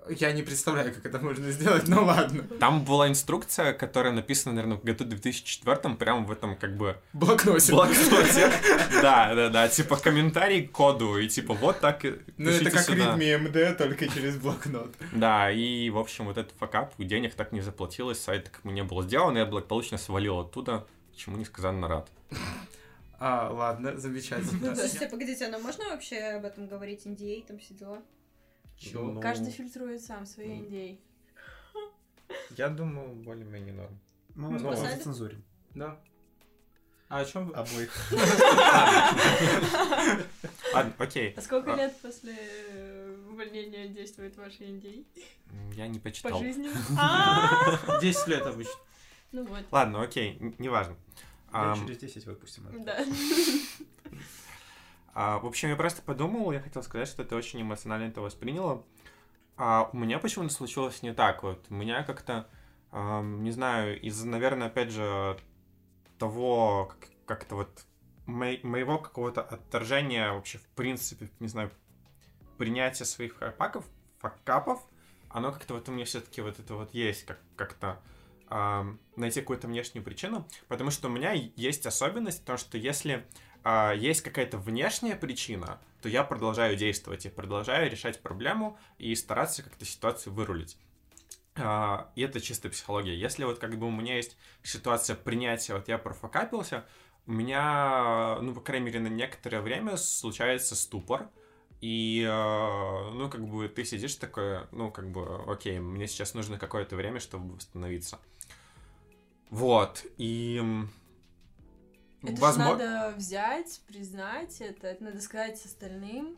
[SPEAKER 2] Я не представляю, как это можно сделать, но ладно.
[SPEAKER 5] Там была инструкция, которая написана, наверное, в году 2004, прямо в этом как бы
[SPEAKER 2] Блокносик.
[SPEAKER 5] блокноте. Да, да, да, типа комментарий к коду, и типа вот так и
[SPEAKER 2] Ну, это как. Readme MD, только через блокнот.
[SPEAKER 5] Да, и, в общем, вот этот факап, денег так не заплатилось, сайт так не был сделан, я благополучно свалил оттуда, чему несказанно рад.
[SPEAKER 2] А, ладно, замечательно.
[SPEAKER 3] Слушайте, погодите, а можно вообще об этом говорить? NDA, там все дела?
[SPEAKER 5] Ну,
[SPEAKER 4] Каждый фильтрует сам свои идеи.
[SPEAKER 5] Я думаю, более-менее норм.
[SPEAKER 1] Мы,
[SPEAKER 3] Ну,
[SPEAKER 1] возможно,
[SPEAKER 3] посадят?
[SPEAKER 1] зацензурим.
[SPEAKER 2] Да. А о чем вы?
[SPEAKER 1] Обоих.
[SPEAKER 5] Ладно, окей.
[SPEAKER 4] А сколько
[SPEAKER 5] А.
[SPEAKER 4] лет после э, увольнения действует ваш NDA?
[SPEAKER 5] М, Я не
[SPEAKER 4] По
[SPEAKER 5] почитал.
[SPEAKER 4] жизни? А,
[SPEAKER 2] 10 лет обычно.
[SPEAKER 4] Ну вот.
[SPEAKER 5] Ладно, окей, неважно.
[SPEAKER 1] Через 10 выпустим.
[SPEAKER 4] Да.
[SPEAKER 5] А, в общем, я просто подумал, я хотел сказать, что ты очень эмоционально это восприняла. А у меня почему-то случилось не так. Вот у меня как-то, ам, не знаю, из-за, наверное, опять же, того, как- как-то вот мо- моего какого-то отторжения вообще, в принципе, не знаю, принятия своих факапов, факапов, оно как-то вот у меня все-таки вот это вот есть, как- как-то ам, найти какую-то внешнюю причину, потому что у меня есть особенность, то, что если а, есть какая-то внешняя причина, то я продолжаю действовать, я продолжаю решать проблему и стараться как-то ситуацию вырулить. А, и это чисто психология. Если вот как бы у меня есть ситуация принятия, вот я профокапился, у меня, ну, по крайней мере, на некоторое время случается ступор, и, э, ну, как бы ты сидишь такой, ну, как бы, окей, мне сейчас нужно какое-то время, чтобы восстановиться. Вот, и...
[SPEAKER 4] Это же
[SPEAKER 5] возмо-
[SPEAKER 4] надо взять, признать это, это надо сказать остальным,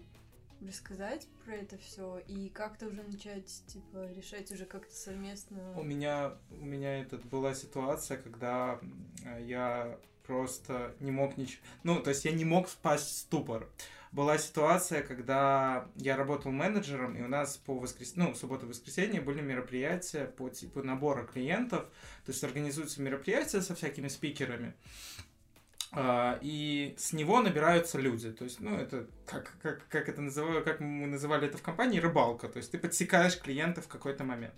[SPEAKER 4] рассказать про это все и как-то уже начать, типа, решать уже как-то совместно.
[SPEAKER 2] У меня, у меня этот, была ситуация, когда м, я просто не мог ничего... Ну, то есть я не мог впасть в ступор. Была ситуация, когда я работал менеджером, и у нас по воскрес... ну, субботу и воскресенье были мероприятия по типу набора клиентов. То есть организуются мероприятия со всякими спикерами. А, И с него набираются люди. То есть, ну, это как, как, как это называю, как мы называли это в компании, рыбалка. То есть ты подсекаешь клиентов в какой-то момент.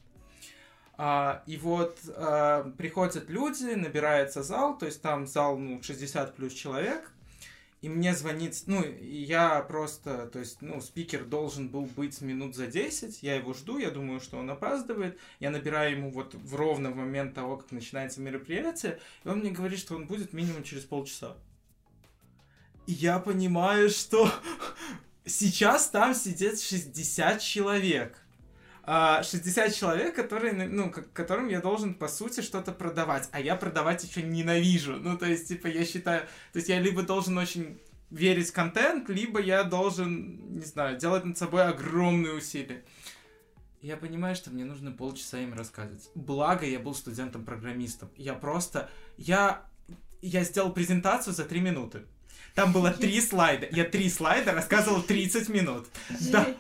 [SPEAKER 2] А, и вот а, приходят люди, набирается зал, то есть там зал, ну, 60 плюс человек, и мне звонит, ну, я просто, то есть, ну, спикер должен был быть минут за 10, я его жду, я думаю, что он опаздывает, я набираю ему вот в ровно в момент того, как начинается мероприятие, и он мне говорит, что он будет минимум через полчаса. И я понимаю, что сейчас там сидит 60 человек. А, 60 человек, которые, ну, к- которым я должен, по сути, что-то продавать. А я продавать еще ненавижу. Ну, то есть, типа, я считаю... То есть, я либо должен очень верить в контент, либо я должен, не знаю, делать над собой огромные усилия. я понимаю, что мне нужно полчаса им рассказывать. Благо, я был студентом-программистом. Я просто... Я... Я сделал презентацию за три минуты. Там было три слайда. Я три слайда рассказывал 30 минут. Да.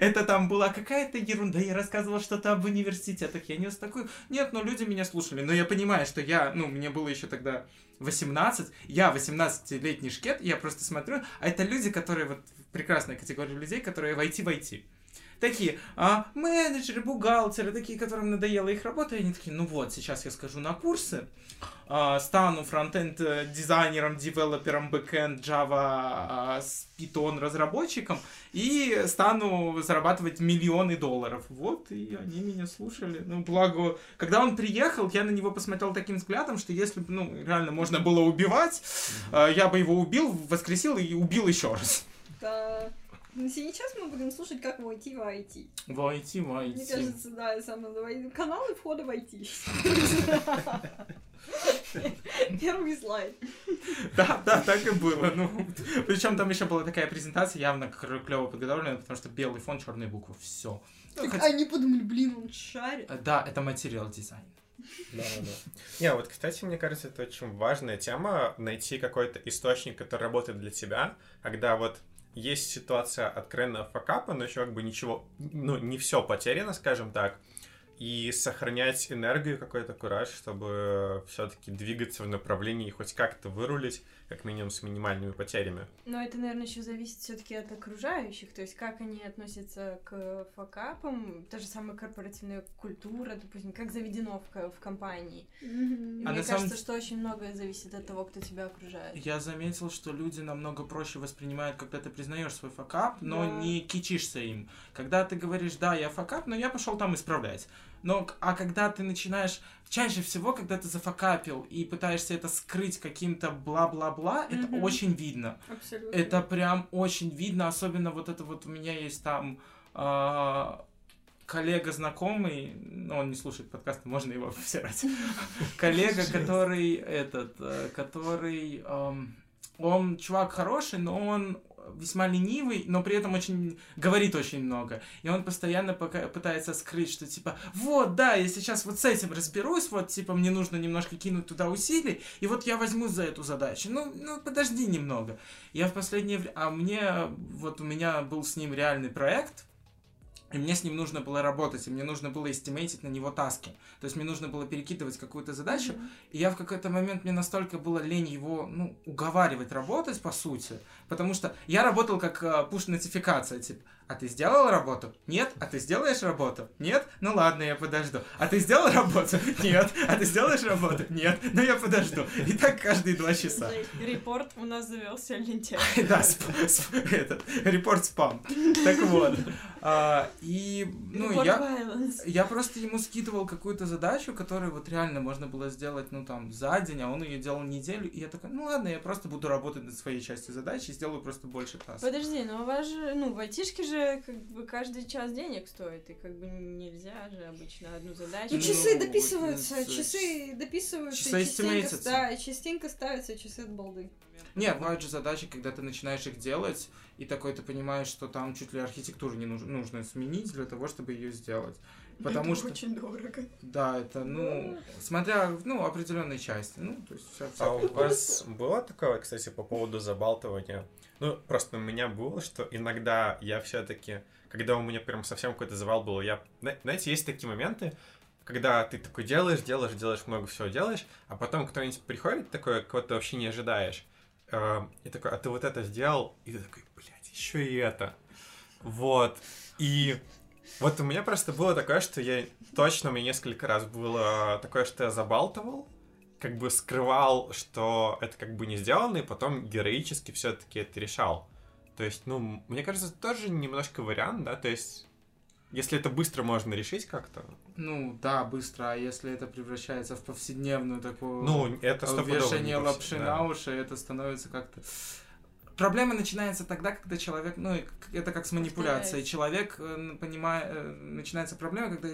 [SPEAKER 2] Это там была какая-то ерунда. Я рассказывал что-то об университетах. Я нес такую... Нет, ну люди меня слушали. Но я понимаю, что я... Ну, мне было еще тогда 18. Я 18-летний шкет. Я просто смотрю. А это люди, которые... Вот прекрасная категория людей, которые войти войти такие а, менеджеры, бухгалтеры, такие, которым надоела их работа, и они такие, ну вот, сейчас я скажу на курсы, а, стану фронтенд э, дизайнером, девелопером, бэкенд, Java, а, Python разработчиком и стану зарабатывать миллионы долларов. Вот, и они меня слушали. Ну, благо, когда он приехал, я на него посмотрел таким взглядом, что если бы, ну, реально можно было убивать, mm-hmm. я бы его убил, воскресил и убил еще раз.
[SPEAKER 3] Да. Ну, сейчас мы будем слушать, как войти в IT.
[SPEAKER 2] Войти в IT.
[SPEAKER 3] Мне кажется, да, я сам называю каналы входа в IT. Первый слайд.
[SPEAKER 2] Да, да, так и было. Ну, причем там еще была такая презентация, явно клево подготовленная, потому что белый фон, черные буквы. Все.
[SPEAKER 3] Так Они подумали, блин, он шарит.
[SPEAKER 2] Да, это материал дизайн.
[SPEAKER 5] Да, да. Не, вот, кстати, мне кажется, это очень важная тема, найти какой-то источник, который работает для тебя, когда вот есть ситуация откровенного факапа, но еще как бы ничего, ну, не все потеряно, скажем так, и сохранять энергию, какой-то кураж, чтобы все-таки двигаться в направлении и хоть как-то вырулить, как минимум с минимальными потерями.
[SPEAKER 4] Но это, наверное, еще зависит все-таки от окружающих, то есть как они относятся к факапам, та же самая корпоративная культура, допустим, как заведено в, в компании. Mm-hmm. А Мне кажется, самом... что очень многое зависит от того, кто тебя окружает.
[SPEAKER 2] Я заметил, что люди намного проще воспринимают, когда ты признаешь свой факап, но да. не кичишься им. Когда ты говоришь, да, я факап, но я пошел там исправлять. Но, а когда ты начинаешь, чаще всего, когда ты зафакапил и пытаешься это скрыть каким-то бла-бла-бла, mm-hmm. это очень видно.
[SPEAKER 3] Абсолютно.
[SPEAKER 2] Это прям очень видно, особенно вот это вот у меня есть там э, коллега знакомый, ну, он не слушает подкасты, можно его всирать. Коллега, который этот, э, который, он чувак хороший, но он весьма ленивый, но при этом очень говорит очень много. И он постоянно пока пытается скрыть, что типа, вот, да, я сейчас вот с этим разберусь, вот, типа, мне нужно немножко кинуть туда усилий, и вот я возьму за эту задачу. Ну, ну подожди немного. Я в последнее время... А мне... Вот у меня был с ним реальный проект, и мне с ним нужно было работать, и мне нужно было эстимейтить на него таски. То есть мне нужно было перекидывать какую-то задачу, mm-hmm. и я в какой-то момент, мне настолько было лень его, ну, уговаривать работать, по сути, потому что я работал как uh, push-нотификация, типа, а ты сделал работу? Нет. А ты сделаешь работу? Нет. Ну ладно, я подожду. А ты сделал работу? Нет. А ты сделаешь работу? Нет. Ну я подожду. И так каждые два часа.
[SPEAKER 4] Репорт у нас завелся лентяй.
[SPEAKER 2] Да, этот, репорт спам. Так вот. А, и, ну, я, я просто ему скидывал какую-то задачу, которую вот реально можно было сделать, ну, там, за день, а он ее делал неделю, и я такой, ну, ладно, я просто буду работать над своей частью задачи и сделаю просто больше тасков.
[SPEAKER 4] Подожди, но у вас же, ну, в айтишке же как бы каждый час денег стоит, и как бы нельзя же обычно одну задачу.
[SPEAKER 3] Ну, часы дописываются, вот, часы дописываются,
[SPEAKER 2] часы частенько,
[SPEAKER 3] да, частенько ставятся часы от балды.
[SPEAKER 2] Не, бывают же задачи, когда ты начинаешь их делать, и такой ты понимаешь, что там чуть ли архитектуру не нужно, нужно сменить для того, чтобы ее сделать. Потому
[SPEAKER 3] это
[SPEAKER 2] что
[SPEAKER 3] очень дорого.
[SPEAKER 2] Да, это, ну, смотря, ну, определенной части. Ну, то есть вся,
[SPEAKER 5] вся А у вас было такое, кстати, по поводу забалтывания? Ну, просто у меня было, что иногда я все-таки, когда у меня прям совсем какой-то завал был, я, знаете, есть такие моменты, когда ты такой делаешь, делаешь, делаешь, много всего делаешь, а потом кто-нибудь приходит такой, кого ты вообще не ожидаешь, э, и такой, а ты вот это сделал, и ты такой, блядь, еще и это. Вот. И вот у меня просто было такое, что я точно, у меня несколько раз было такое, что я забалтывал, как бы скрывал, что это как бы не сделано, и потом героически все-таки это решал. То есть, ну, мне кажется, это тоже немножко вариант, да, то есть, если это быстро можно решить как-то.
[SPEAKER 2] Ну, да, быстро, а если это превращается в повседневную такую...
[SPEAKER 5] Ну, это
[SPEAKER 2] Вешание лапши да. на уши, это становится как-то... Проблема начинается тогда, когда человек, ну, это как с манипуляцией. Человек э, понимает, э, начинается проблема, когда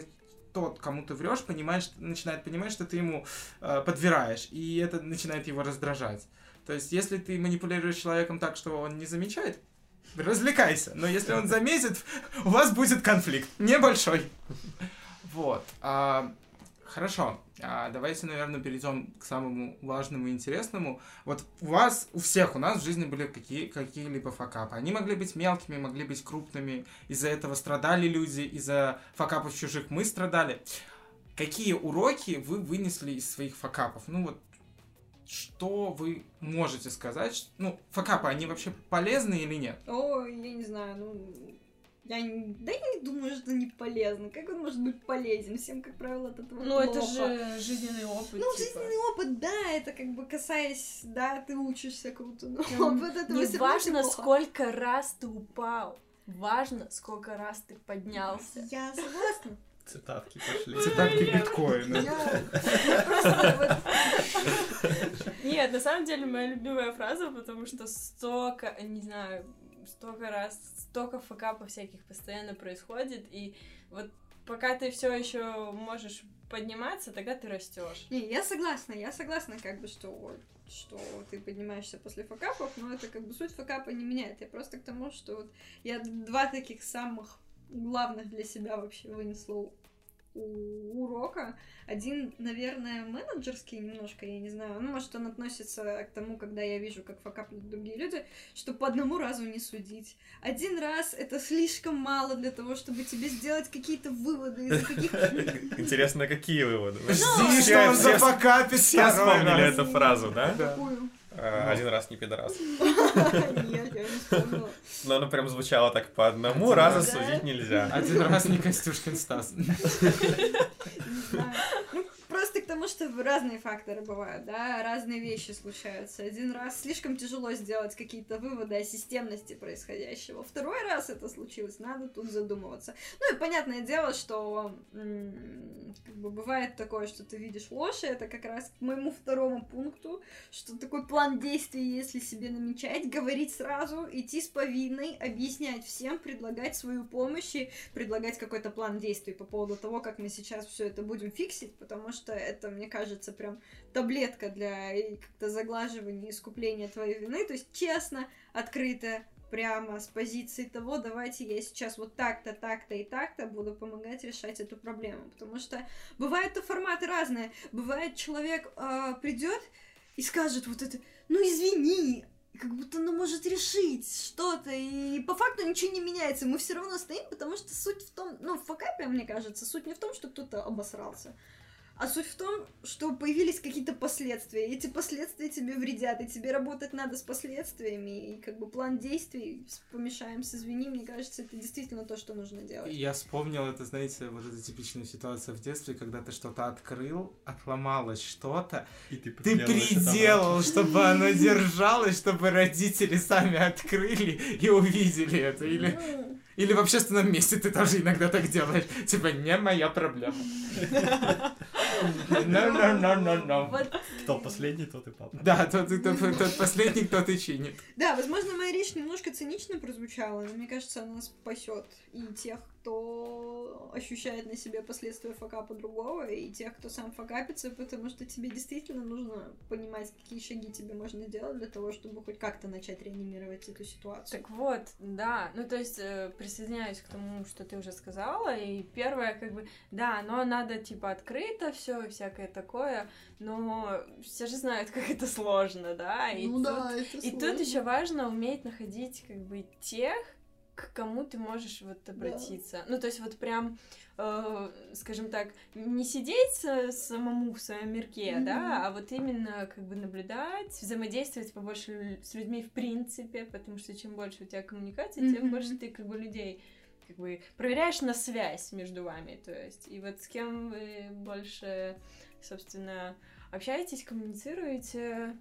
[SPEAKER 2] тот, кому ты врешь, понимаешь, начинает понимать, что ты ему э, подвираешь, и это начинает его раздражать. То есть, если ты манипулируешь человеком так, что он не замечает развлекайся. Но если он заметит, у вас будет конфликт. Небольшой. Вот. А, хорошо. А, давайте, наверное, перейдем к самому важному и интересному. Вот у вас, у всех у нас в жизни были какие, какие-либо факапы. Они могли быть мелкими, могли быть крупными. Из-за этого страдали люди, из-за факапов чужих мы страдали. Какие уроки вы вынесли из своих факапов? Ну вот, что вы можете сказать? Ну, факапы, они вообще полезны или нет?
[SPEAKER 3] О, я не знаю, ну... Я не, да я не думаю, что не полезно. Как он может быть полезен? Всем, как правило, от этого
[SPEAKER 4] Ну, это
[SPEAKER 3] плохо.
[SPEAKER 4] же жизненный опыт.
[SPEAKER 3] Ну,
[SPEAKER 4] типа.
[SPEAKER 3] жизненный опыт, да, это как бы касаясь, да, ты учишься круто, но
[SPEAKER 4] Ну,
[SPEAKER 3] вот этого
[SPEAKER 4] Не важно, сколько раз ты упал. Важно, сколько раз ты поднялся.
[SPEAKER 3] Я согласна.
[SPEAKER 1] Цитатки пошли.
[SPEAKER 2] Цитатки биткоина.
[SPEAKER 4] Нет, на самом деле моя любимая фраза, потому что столько, не знаю, столько раз, столько факапов всяких постоянно происходит, и вот пока ты все еще можешь подниматься, тогда ты растешь.
[SPEAKER 3] Не, я согласна, я согласна, как бы, что, что ты поднимаешься после факапов, но это как бы суть факапа не меняет. Я просто к тому, что вот я два таких самых главных для себя вообще вынесла у- урока. Один, наверное, менеджерский немножко, я не знаю. Ну, может, он относится к тому, когда я вижу, как факаплют другие люди, что по одному разу не судить. Один раз это слишком мало для того, чтобы тебе сделать какие-то выводы из каких
[SPEAKER 5] Интересно, какие выводы?
[SPEAKER 2] Жди, что он
[SPEAKER 5] все-
[SPEAKER 2] зафакапит
[SPEAKER 5] Все вспомнили эту фразу, да?
[SPEAKER 2] Да.
[SPEAKER 3] Какую?
[SPEAKER 5] Э, Один раз не пидорас.
[SPEAKER 3] Нет, я не вспомнила.
[SPEAKER 5] Но оно прям звучало так по одному разу
[SPEAKER 2] раз.
[SPEAKER 5] судить нельзя.
[SPEAKER 2] Один раз не Костюшкин Стас.
[SPEAKER 3] Не знаю. Ну, просто тому, что разные факторы бывают, да, разные вещи случаются. Один раз слишком тяжело сделать какие-то выводы о системности происходящего. Второй раз это случилось, надо тут задумываться. Ну и понятное дело, что как бы бывает такое, что ты видишь ложь, и это как раз к моему второму пункту, что такой план действий, если себе намечать, говорить сразу, идти с повинной, объяснять всем, предлагать свою помощь и предлагать какой-то план действий по поводу того, как мы сейчас все это будем фиксить, потому что это, мне кажется, прям таблетка для и как-то заглаживания искупления твоей вины. То есть честно, открыто, прямо с позиции того, давайте я сейчас вот так-то, так-то и так-то буду помогать решать эту проблему. Потому что бывают-то форматы разные. Бывает, человек э, придет и скажет вот это, ну извини, как будто она может решить что-то, и по факту ничего не меняется. Мы все равно стоим, потому что суть в том, ну, в факапе, мне кажется, суть не в том, что кто-то обосрался, а суть в том, что появились какие-то последствия. и Эти последствия тебе вредят, и тебе работать надо с последствиями. И как бы план действий помешаем с извини, мне кажется, это действительно то, что нужно делать.
[SPEAKER 2] Я вспомнил это, знаете, вот эта типичная ситуация в детстве, когда ты что-то открыл, отломалось что-то,
[SPEAKER 1] И ты
[SPEAKER 2] ты приделал, чтобы оно держалось, чтобы родители сами открыли и увидели это. Или,
[SPEAKER 3] Ну,
[SPEAKER 2] или в общественном месте ты тоже иногда так делаешь. Типа, не моя проблема. No, no, no, no, no.
[SPEAKER 1] Кто последний, тот и папа.
[SPEAKER 2] Да, тот, тот, тот последний, кто ты чинит.
[SPEAKER 3] да, возможно, моя речь немножко цинично прозвучала, но мне кажется, она спасет и тех, кто ощущает на себе последствия факапа другого, и тех, кто сам факапится, потому что тебе действительно нужно понимать, какие шаги тебе можно сделать для того, чтобы хоть как-то начать реанимировать эту ситуацию.
[SPEAKER 4] Так вот, да, ну то есть э, присоединяюсь к тому, что ты уже сказала, и первое, как бы, да, но надо типа открыто все и всякое такое, но все же знают, как это сложно, да, и
[SPEAKER 3] ну
[SPEAKER 4] тут,
[SPEAKER 3] да, это
[SPEAKER 4] и тут
[SPEAKER 3] сложно.
[SPEAKER 4] еще важно уметь находить как бы тех, к кому ты можешь вот обратиться. Ну, то есть вот прям, э, скажем так, не сидеть самому в своем мирке,
[SPEAKER 3] Мгм.
[SPEAKER 4] да, а вот именно как бы наблюдать, взаимодействовать побольше с людьми в принципе, потому что чем больше у тебя коммуникации, тем
[SPEAKER 3] Мгм.
[SPEAKER 4] больше ты как бы людей как бы проверяешь на связь между вами, то есть, и вот с кем вы больше, собственно, общаетесь, коммуницируете,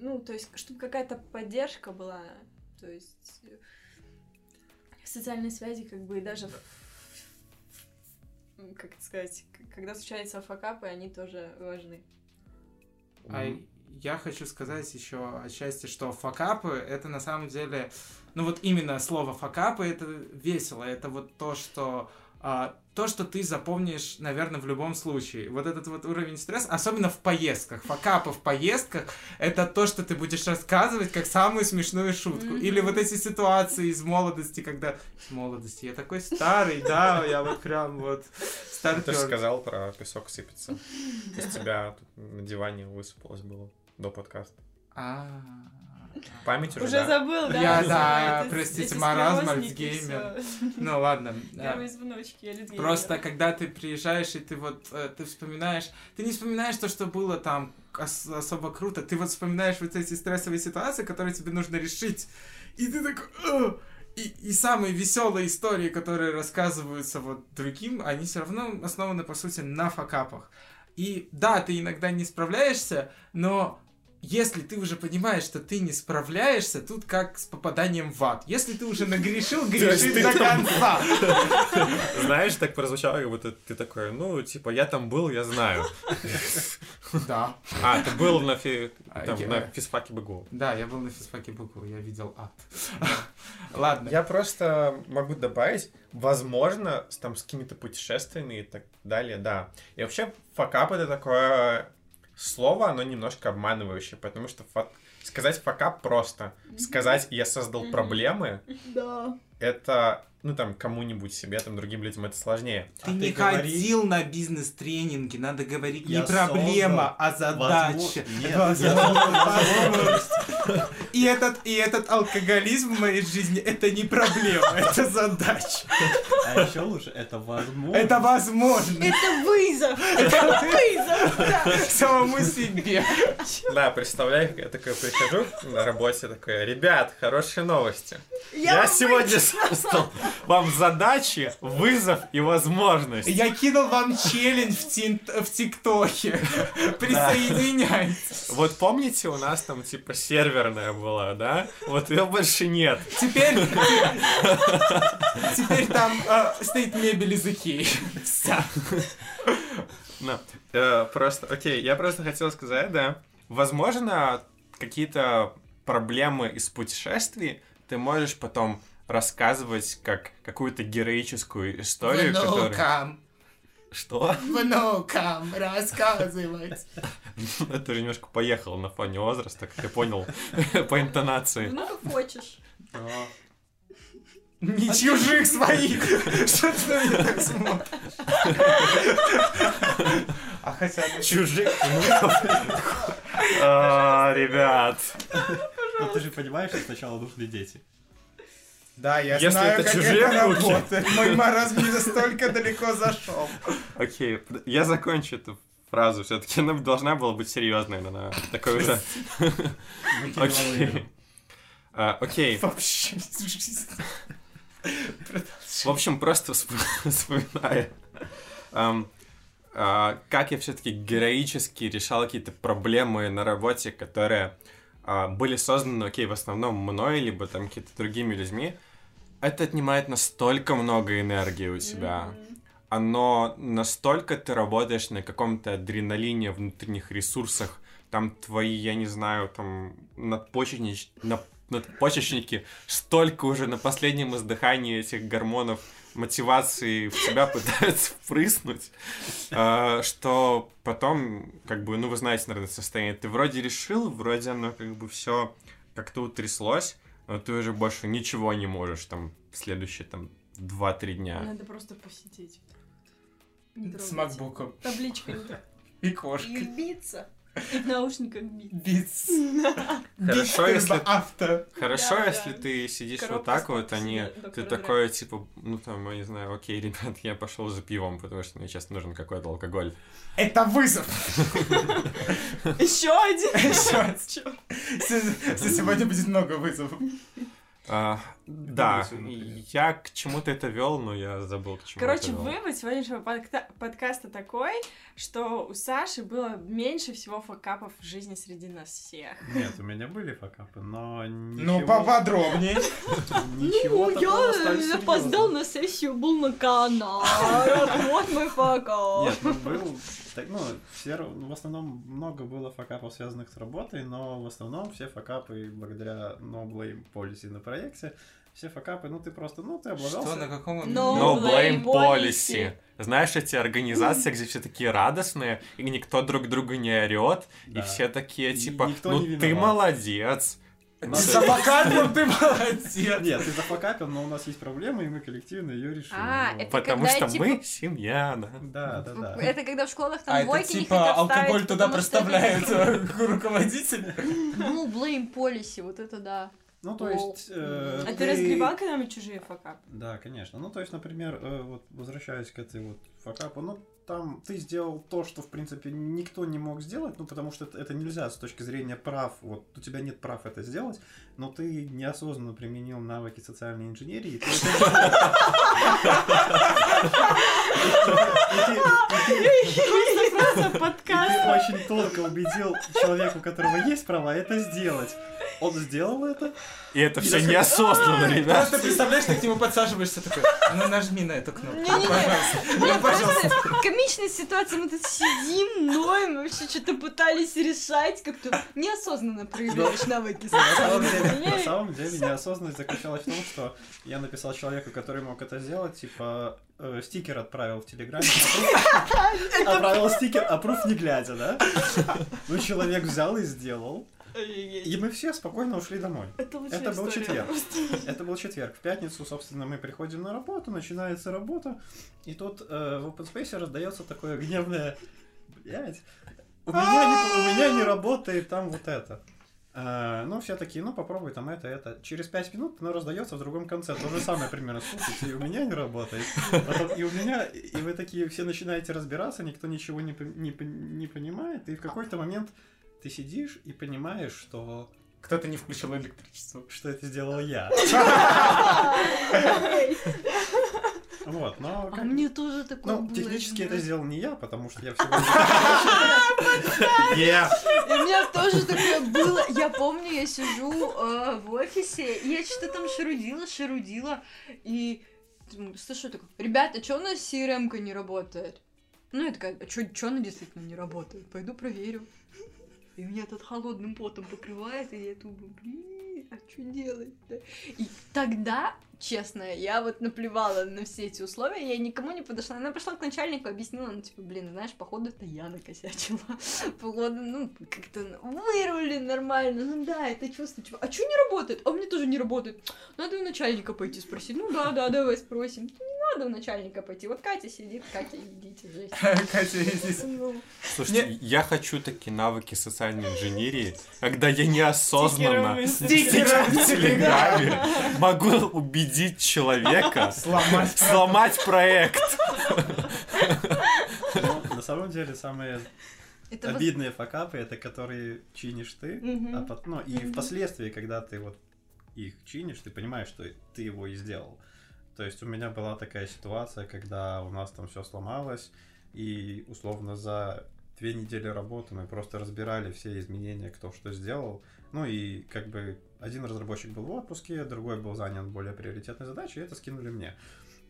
[SPEAKER 4] ну, то есть, чтобы какая-то поддержка была, то есть социальные связи, как бы и даже, как это сказать, когда случаются факапы, они тоже важны.
[SPEAKER 2] А я хочу сказать еще отчасти, что факапы это на самом деле, ну вот именно слово факапы это весело, это вот то, что а, то, что ты запомнишь, наверное, в любом случае. Вот этот вот уровень стресса, особенно в поездках, факапы в поездках, это то, что ты будешь рассказывать как самую смешную шутку.
[SPEAKER 3] Мгм.
[SPEAKER 2] Или вот эти ситуации из молодости, когда... Из молодости, я такой старый, да, я вот прям вот
[SPEAKER 5] Ты же сказал про песок сыпется. Из тебя тут на диване высыпалось было до подкаста.
[SPEAKER 2] А,
[SPEAKER 5] Память уже,
[SPEAKER 4] Уже
[SPEAKER 5] да?
[SPEAKER 4] забыл, да?
[SPEAKER 2] Я, да, простите, маразм, Альцгеймер. Ну ладно. да.
[SPEAKER 4] Первые звоночки Альцгеймера.
[SPEAKER 2] Просто когда ты приезжаешь и ты вот э, ты вспоминаешь, ты не вспоминаешь то, что было там ос- особо круто, ты вот вспоминаешь вот эти стрессовые ситуации, которые тебе нужно решить, и ты такой, и, и самые веселые истории, которые рассказываются вот другим, они все равно основаны по сути на факапах. И да, ты иногда не справляешься, но если ты уже понимаешь, что ты не справляешься, тут как с попаданием в ад. Если ты уже нагрешил, греши до конца.
[SPEAKER 5] Знаешь, так прозвучало, как будто ты такой, ну, типа, я там был, я знаю.
[SPEAKER 2] Да.
[SPEAKER 5] А, ты был на, фи-
[SPEAKER 2] А,
[SPEAKER 5] там,
[SPEAKER 2] я-
[SPEAKER 5] на физфаке БГУ.
[SPEAKER 2] Да, я был на физфаке БГУ, я видел ад. Ладно.
[SPEAKER 5] Я просто могу добавить, возможно, там, с какими-то путешествиями и так далее, да. И вообще, факап это такое слово, оно немножко обманывающее, потому что фак- сказать факап просто. Сказать «я создал проблемы»
[SPEAKER 3] Да.
[SPEAKER 5] это, ну, там, кому-нибудь себе, там, другим людям это сложнее.
[SPEAKER 2] Ты
[SPEAKER 1] А
[SPEAKER 2] не
[SPEAKER 1] ты говори-
[SPEAKER 2] ходил на бизнес-тренинги, надо говорить не
[SPEAKER 1] Я
[SPEAKER 2] проблема, а
[SPEAKER 1] Возможно-
[SPEAKER 2] задача.
[SPEAKER 1] Нет,
[SPEAKER 2] Возможность. И этот, и этот алкоголизм в моей жизни это не проблема, это задача.
[SPEAKER 1] А еще лучше, это возможно.
[SPEAKER 2] Это возможно.
[SPEAKER 3] Это вызов! Это вызов! Да.
[SPEAKER 2] Самому себе.
[SPEAKER 5] Да, представляю, я такой прихожу на работе, такой, ребят, хорошие новости. Я, сегодня создал вам задачи, вызов и возможность.
[SPEAKER 2] Я кинул вам челлендж в, тин- в ТикТоке. Присоединяйтесь.
[SPEAKER 5] Вот помните, у нас там типа серверная была, да? Вот ее больше нет.
[SPEAKER 2] Теперь, теперь там э, стоит мебель из Икеи. Вся.
[SPEAKER 5] Ну, э, просто, окей, я просто хотел сказать, да, возможно, какие-то проблемы из путешествий ты можешь потом рассказывать как какую-то героическую историю, которая... Что?
[SPEAKER 2] внукам рассказывать.
[SPEAKER 5] Это уже немножко поехал на фоне возраста, как я понял по интонации.
[SPEAKER 3] Внуков хочешь?
[SPEAKER 1] Но
[SPEAKER 2] Не чужих своих. Что ты на меня так смотришь? А хотя... ну,
[SPEAKER 5] Чужих внуков. А, Ребят.
[SPEAKER 1] ну, ты же понимаешь, что сначала нужны дети.
[SPEAKER 2] Да, я
[SPEAKER 5] Если
[SPEAKER 2] знаю,
[SPEAKER 5] это
[SPEAKER 2] как
[SPEAKER 5] чужие
[SPEAKER 2] это
[SPEAKER 5] внуки.
[SPEAKER 2] работает. Мой маразм не настолько далеко зашел.
[SPEAKER 5] Окей, я закончу эту фразу. Все-таки она должна была быть серьезной, но она такой уже. Окей. А, Окей.
[SPEAKER 2] Вообще.
[SPEAKER 5] В общем, просто всп- вспоминая, а, как я все-таки героически решал какие-то проблемы на работе, которые были созданы, окей, в основном мной, либо там какими-то другими людьми, это отнимает настолько много энергии у тебя. Оно настолько ты работаешь на каком-то адреналине, внутренних ресурсах, там твои, я не знаю, там надпочечнич... на- надпочечники столько уже на последнем издыхании этих гормонов мотивации в тебя пытаются впрыснуть, а, что потом, как бы, ну, вы знаете, наверное, состояние, ты вроде решил, вроде оно как бы все как-то утряслось, но ты уже больше ничего не можешь там в следующие там 2-3 дня.
[SPEAKER 4] Надо просто посидеть.
[SPEAKER 2] С макбуком
[SPEAKER 4] трогать.
[SPEAKER 2] и кошкой.
[SPEAKER 3] И биться.
[SPEAKER 4] И в наушниках.
[SPEAKER 2] Битс.
[SPEAKER 5] Хорошо, если-
[SPEAKER 2] авто.
[SPEAKER 5] Хорошо, если ты сидишь вот так вот, а не ты
[SPEAKER 4] «Доктор
[SPEAKER 5] такой, типа, ну там, я не знаю, окей, ребят, я пошел за пивом, потому что мне сейчас нужен какой-то алкоголь.
[SPEAKER 2] Это вызов.
[SPEAKER 4] Еще один.
[SPEAKER 2] Еще за сегодня будет много вызовов.
[SPEAKER 5] Да, я к чему-то это вел, но я забыл, к чему
[SPEAKER 4] Короче,
[SPEAKER 5] это
[SPEAKER 4] вывод сегодняшнего подка- подкаста такой, что у Саши было меньше всего факапов в жизни среди нас всех.
[SPEAKER 1] Нет, у меня были факапы, но
[SPEAKER 2] Ну,
[SPEAKER 1] ничего...
[SPEAKER 2] поподробнее.
[SPEAKER 1] Ничего
[SPEAKER 3] Ну,
[SPEAKER 1] такого столь
[SPEAKER 3] я опоздал на сессию, был на канале. Вот мой факап.
[SPEAKER 1] Нет, ну был, ну, все, ра- в основном много было факапов, связанных с работой, но в основном все факапы, благодаря новой полисе на проекте, все факапы, ну ты просто, ну ты облажался.
[SPEAKER 2] Что, на каком...
[SPEAKER 4] Но-
[SPEAKER 5] No
[SPEAKER 4] No
[SPEAKER 5] blame
[SPEAKER 4] blame
[SPEAKER 5] policy.
[SPEAKER 4] policy.
[SPEAKER 5] Знаешь, эти организации, где все такие радостные, и никто друг друга не орет, и
[SPEAKER 1] Да.
[SPEAKER 5] все такие,
[SPEAKER 1] И
[SPEAKER 5] типа,
[SPEAKER 1] никто
[SPEAKER 5] ну ты
[SPEAKER 1] виноват».
[SPEAKER 5] молодец.
[SPEAKER 2] Ты
[SPEAKER 1] нас-
[SPEAKER 2] Самокатом ты молодец.
[SPEAKER 1] Нет, ты зафакапил, но у нас есть проблема, и мы коллективно ее решим.
[SPEAKER 3] А, это
[SPEAKER 5] Потому
[SPEAKER 3] когда,
[SPEAKER 5] что
[SPEAKER 3] типа,
[SPEAKER 5] мы семья, да.
[SPEAKER 1] Да, да, да.
[SPEAKER 3] Это когда в школах там
[SPEAKER 2] А это
[SPEAKER 3] двойки не
[SPEAKER 2] типа
[SPEAKER 3] хотят
[SPEAKER 2] алкоголь туда проставляется руководитель.
[SPEAKER 3] Ну, blame policy, вот это да.
[SPEAKER 1] Ну, то есть... э,
[SPEAKER 4] А ты разгребал когда-нибудь чужие факапы?
[SPEAKER 1] Да, конечно. Ну, то есть, например, э, вот возвращаясь к этой вот факапу, ну, там ты сделал то, что, в принципе, никто не мог сделать, ну, потому что это, это нельзя с точки зрения прав, вот, у тебя нет прав это сделать, но ты неосознанно применил навыки социальной инженерии, и ты ты очень тонко убедил человека, у которого есть права, это сделать. Он сделал это.
[SPEAKER 5] И это все неосознанно, ребят.
[SPEAKER 2] Просто представляешь, ты к нему подсаживаешься такой, ну нажми на эту кнопку, пожалуйста. Ну, пожалуйста.
[SPEAKER 3] комичная ситуация, мы тут сидим, ноем, вообще что-то пытались решать, как-то неосознанно проявляешь навыки
[SPEAKER 1] На самом деле, на
[SPEAKER 3] инженерии.
[SPEAKER 1] самом деле неосознанность заключалась в том, что я написал человеку, который мог это сделать, типа э, стикер отправил в Телеграме, отправил стикер, аппрув не глядя, да? Ну, человек взял и сделал, и мы все спокойно ушли домой.
[SPEAKER 4] Это
[SPEAKER 1] Это был четверг. Это был четверг. В пятницу, собственно, мы приходим на работу, начинается работа, и тут э, в open space раздается такое гневное Блять, у меня, не, у меня не работает там вот это. А, ну, все такие, ну, попробуй там это, это. Через пять минут оно раздается в другом конце. То же самое примерно. Слушайте, и у меня не работает. Потом и у меня, и вы такие все начинаете разбираться, никто ничего не, не, не понимает, и в какой-то момент ты сидишь и понимаешь, что,
[SPEAKER 2] Кто-то не включил электричество.
[SPEAKER 1] что это сделал я. Вот, но...
[SPEAKER 3] А мне тоже такое
[SPEAKER 1] Ну, технически это сделал не я, потому что я всего.
[SPEAKER 3] И у меня тоже такое было. Я помню, я сижу э, в офисе, и я что-то там шарудила, шарудила, и слышу такой, ребята, что у нас CRM-ка не работает? Ну, я такая, а что она действительно не работает? Пойду проверю. И меня тут холодным потом покрывает, и я думаю, блин, а что делать-то? И тогда, честно, я вот наплевала на все эти условия, я никому не подошла. Она пошла к начальнику, объяснила, ну, типа, блин, знаешь, походу это я накосячила. Походу, ну, как-то вырули нормально. Ну да, это чувство. Типа, а что не работает? А меня тоже не работает. Надо у начальника пойти спросить. Ну да, да, давай спросим. Ну, не надо у начальника пойти. Вот Катя сидит, Катя, идите, жесть.
[SPEAKER 2] Катя, здесь.
[SPEAKER 3] Ну,
[SPEAKER 5] Слушайте, я хочу такие навыки социальной инженерии, когда я неосознанно
[SPEAKER 4] в
[SPEAKER 5] стикером в Телеграме могу убедить человека
[SPEAKER 2] Сломать.
[SPEAKER 5] сломать проект.
[SPEAKER 1] Ну, на самом деле, самые
[SPEAKER 3] это
[SPEAKER 1] обидные факапы, это которые чинишь ты,
[SPEAKER 4] Мгм.
[SPEAKER 1] а пот- ну, и
[SPEAKER 4] Мгм.
[SPEAKER 1] впоследствии, когда ты вот их чинишь, ты понимаешь, что ты его и сделал. То есть у меня была такая ситуация, когда у нас там все сломалось, и условно за две недели работы мы просто разбирали все изменения, кто что сделал. Ну и как бы один разработчик был в отпуске, другой был занят более приоритетной задачей, и это скинули мне.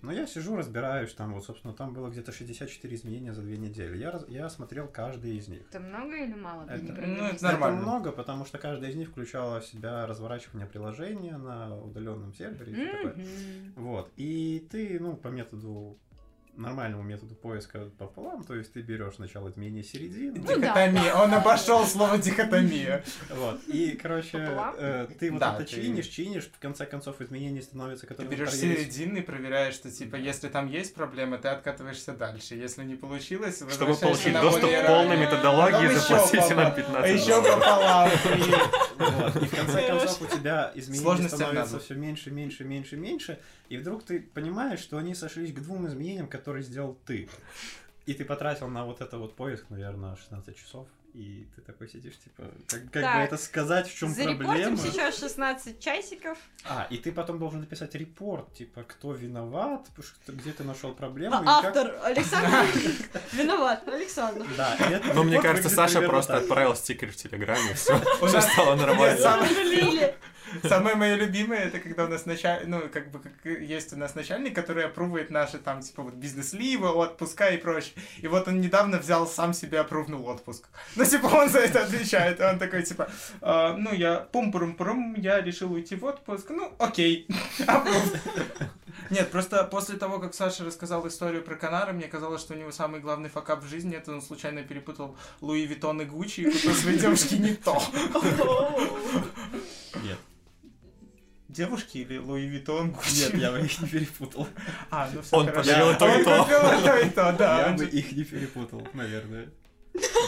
[SPEAKER 1] Но я сижу, разбираюсь, там вот, собственно, там было где-то 64 изменения за две недели. Я, я смотрел каждый из них.
[SPEAKER 3] Это много или мало?
[SPEAKER 1] Это- ну,
[SPEAKER 2] это нормально.
[SPEAKER 1] Это много, потому что каждая из них включала в себя разворачивание приложения на удаленном сервере и всё такое. Вот. И ты, ну, по методу нормальному методу поиска пополам, то есть ты берешь сначала изменение середины,
[SPEAKER 3] Ну да.
[SPEAKER 2] Дихотомия. Он обошел слово дихотомия.
[SPEAKER 1] вот, и, короче, э, ты вот
[SPEAKER 2] Да,
[SPEAKER 1] это
[SPEAKER 2] ты-
[SPEAKER 1] чинишь, чинишь, в конце концов изменений становится,
[SPEAKER 2] Ты
[SPEAKER 1] которые
[SPEAKER 2] берешь середины, проверяешь, что типа, если там есть проблема, ты откатываешься дальше. Если не получилось,
[SPEAKER 5] Чтобы получить доступ к полной методологии,
[SPEAKER 2] еще
[SPEAKER 5] заплатите нам
[SPEAKER 2] А
[SPEAKER 5] 15
[SPEAKER 2] еще
[SPEAKER 5] долларов.
[SPEAKER 2] пополам.
[SPEAKER 1] Вот. И в конце концов у тебя изменений становится все меньше, меньше, меньше, меньше, и вдруг ты понимаешь, что они сошлись к двум изменениям, которые сделал ты. И ты потратил на вот это вот поиск, наверное, 16 часов, и ты такой сидишь, типа, как, как бы
[SPEAKER 3] Так,
[SPEAKER 1] это сказать, в чем проблема?
[SPEAKER 3] сейчас 16 часиков.
[SPEAKER 1] А, и ты потом должен написать репорт, типа, кто виноват, что- где ты нашел проблему,
[SPEAKER 3] А,
[SPEAKER 1] и как...
[SPEAKER 3] автор Александр виноват. Александр.
[SPEAKER 1] Да, этот
[SPEAKER 5] Ну, мне кажется, Саша просто отправил стикер в Телеграме, и все, стало нормально.
[SPEAKER 2] Самое- мое любимое, это когда у нас начальник, ну, как бы, как есть у нас начальник, который опрувает наши, там, типа, вот, business leave ы, отпуска и прочее. И вот он недавно взял, сам себе опрувнул отпуск. Ну, типа, он за это отвечает. Он такой, типа, «А, ну, я пум-пурум-пурум, я решил уйти в отпуск. Ну, окей. Нет, просто после того, как Саша рассказал историю про Канара, мне казалось, что у него самый главный факап в жизни, это он случайно перепутал Louis Vuitton и Гуччи и купил своей девушке не то. Девушки или Луи Виттон, Гуччи?
[SPEAKER 1] Нет, я бы их не перепутал.
[SPEAKER 2] А, ну все
[SPEAKER 5] Он подарил и то, и
[SPEAKER 2] Он
[SPEAKER 5] то.
[SPEAKER 2] да.
[SPEAKER 1] Я
[SPEAKER 2] он
[SPEAKER 1] бы их не перепутал, наверное.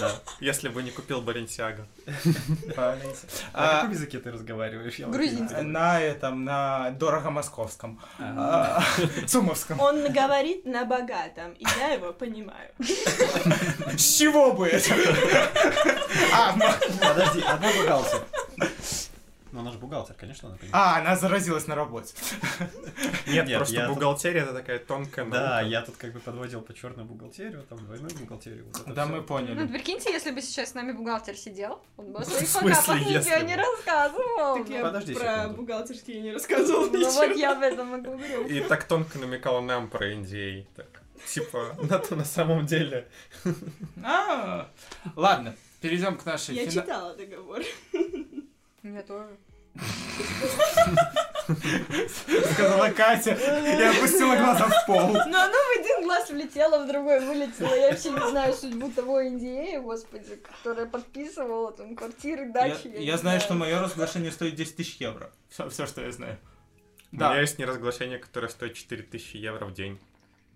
[SPEAKER 1] Да.
[SPEAKER 5] Если бы не купил Баренсиага.
[SPEAKER 2] А,
[SPEAKER 1] А на каком языке ты разговариваешь? Знаю.
[SPEAKER 2] На этом, на дорого-московском.
[SPEAKER 1] А,
[SPEAKER 2] Сумовском.
[SPEAKER 4] Он говорит на богатом, и я его понимаю.
[SPEAKER 2] С чего бы это? А, ну-
[SPEAKER 1] Подожди, она бухгалтер. Ну, она же бухгалтер, конечно, она понимает.
[SPEAKER 2] а, она заразилась на работе.
[SPEAKER 5] Нет,
[SPEAKER 1] Нет,
[SPEAKER 5] просто
[SPEAKER 1] я тут-
[SPEAKER 5] бухгалтерия это такая тонкая
[SPEAKER 1] Да,
[SPEAKER 5] наука.
[SPEAKER 1] я тут как бы подводил по черную бухгалтерию, там двойную бухгалтерию. вот
[SPEAKER 2] Да,
[SPEAKER 1] всё.
[SPEAKER 2] мы
[SPEAKER 3] Ну,
[SPEAKER 2] поняли.
[SPEAKER 3] прикиньте, если бы сейчас с нами бухгалтер сидел, он бы о своих факапах ничего не рассказывал.
[SPEAKER 4] Так я
[SPEAKER 1] Подожди
[SPEAKER 4] про
[SPEAKER 1] секунду.
[SPEAKER 4] бухгалтерские не рассказывала
[SPEAKER 3] Ну
[SPEAKER 4] ничего.
[SPEAKER 3] вот я об этом и говорю.
[SPEAKER 5] И так тонко намекала нам про NDA. Так, типа, на то на самом деле.
[SPEAKER 2] А, Ладно, перейдем к нашей
[SPEAKER 4] Я
[SPEAKER 2] фина-
[SPEAKER 4] читала договор.
[SPEAKER 3] Я тоже.
[SPEAKER 2] Сказала Катя и опустила глаза в пол.
[SPEAKER 3] Но оно в один глаз влетело, в другой вылетело. Я вообще не знаю судьбу того NDA, господи, которая подписывала там квартиры,
[SPEAKER 2] Я,
[SPEAKER 3] дачи.
[SPEAKER 2] я
[SPEAKER 3] не
[SPEAKER 2] знаю, что мое разглашение стоит 10 тысяч евро. Все, все, что я знаю.
[SPEAKER 5] У меня
[SPEAKER 2] Да.
[SPEAKER 5] есть неразглашение, которое стоит 4000 евро в день.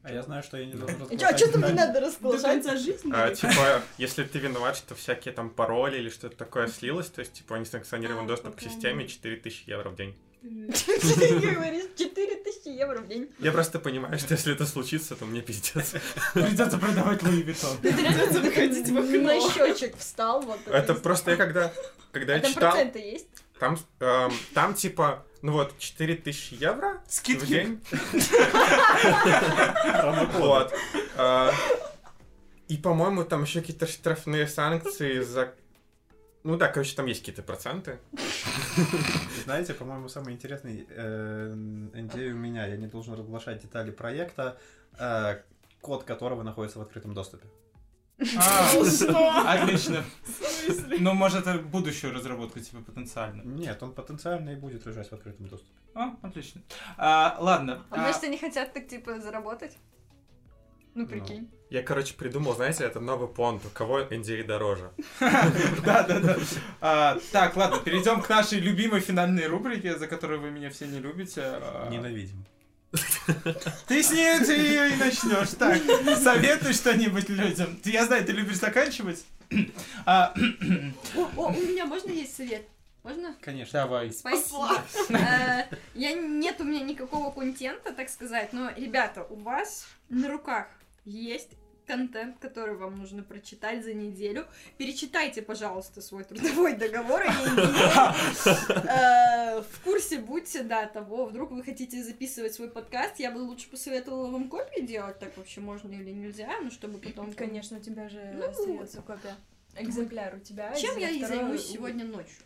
[SPEAKER 1] А я знаю, что я не должен
[SPEAKER 3] А
[SPEAKER 1] разглашать.
[SPEAKER 3] что мне надо
[SPEAKER 4] До
[SPEAKER 3] расположить?
[SPEAKER 4] конца жизни.
[SPEAKER 5] А, типа, если ты виноват, что всякие там пароли или что-то такое слилось, то есть, типа, несанкционированный
[SPEAKER 4] А,
[SPEAKER 5] доступ к системе
[SPEAKER 4] нет.
[SPEAKER 5] 4000 евро в день.
[SPEAKER 3] Ты говоришь, 4000 евро в день.
[SPEAKER 5] Я просто понимаю, что если это случится, то мне пиздец.
[SPEAKER 2] Придется продавать Луи Виттон.
[SPEAKER 3] Реально
[SPEAKER 4] выходить в окно.
[SPEAKER 3] на счетчик встал. Вот
[SPEAKER 5] Это просто я когда, когда
[SPEAKER 3] А
[SPEAKER 5] я
[SPEAKER 3] там
[SPEAKER 5] читал,
[SPEAKER 3] проценты есть?
[SPEAKER 5] там, эм, там типа, ну вот, 4000 евро в
[SPEAKER 2] Скидки.
[SPEAKER 5] день. Вот. А, И, по-моему, там еще какие-то штрафные санкции за... Ну да, короче, там есть какие-то проценты.
[SPEAKER 1] Знаете, по-моему, самый интересный э, NDA у меня. Я не должен разглашать детали проекта, э, код которого находится в открытом доступе.
[SPEAKER 2] А? Отлично.
[SPEAKER 4] В смысле?
[SPEAKER 2] Ну, может, это будущую разработку, типа, потенциально.
[SPEAKER 1] Нет, он потенциально и будет лежать в открытом доступе.
[SPEAKER 2] А, отлично. А, ладно.
[SPEAKER 3] А
[SPEAKER 2] а,
[SPEAKER 3] может, они хотят так, типа, заработать? Ну, прикинь.
[SPEAKER 5] Я, короче, придумал, знаете, это новый понт, у кого NDA дороже.
[SPEAKER 2] Да, да, да. А, Так, ладно, перейдем к нашей любимой финальной рубрике, за которую вы меня все не любите. А,
[SPEAKER 1] Ненавидим.
[SPEAKER 2] Ты с ней ты ее и начнешь. Так, советуй что-нибудь людям. Ты- Я знаю, ты любишь заканчивать. А,
[SPEAKER 3] О, о, у меня можно есть совет? Можно?
[SPEAKER 1] Конечно.
[SPEAKER 2] Давай.
[SPEAKER 3] Спасибо. Э, Я нет у меня никакого контента, так сказать, но, ребята, у вас на руках есть контент, который вам нужно прочитать за неделю. Перечитайте, пожалуйста, свой трудовой договор. э, В курсе будьте, да, того, вдруг вы хотите записывать свой подкаст, я бы лучше посоветовала вам копии делать, так вообще можно или нельзя, ну, чтобы потом...
[SPEAKER 4] Конечно, у тебя же
[SPEAKER 3] Ну,
[SPEAKER 4] остается копия. Экземпляр у тебя.
[SPEAKER 3] Чем я и займусь сегодня ночью.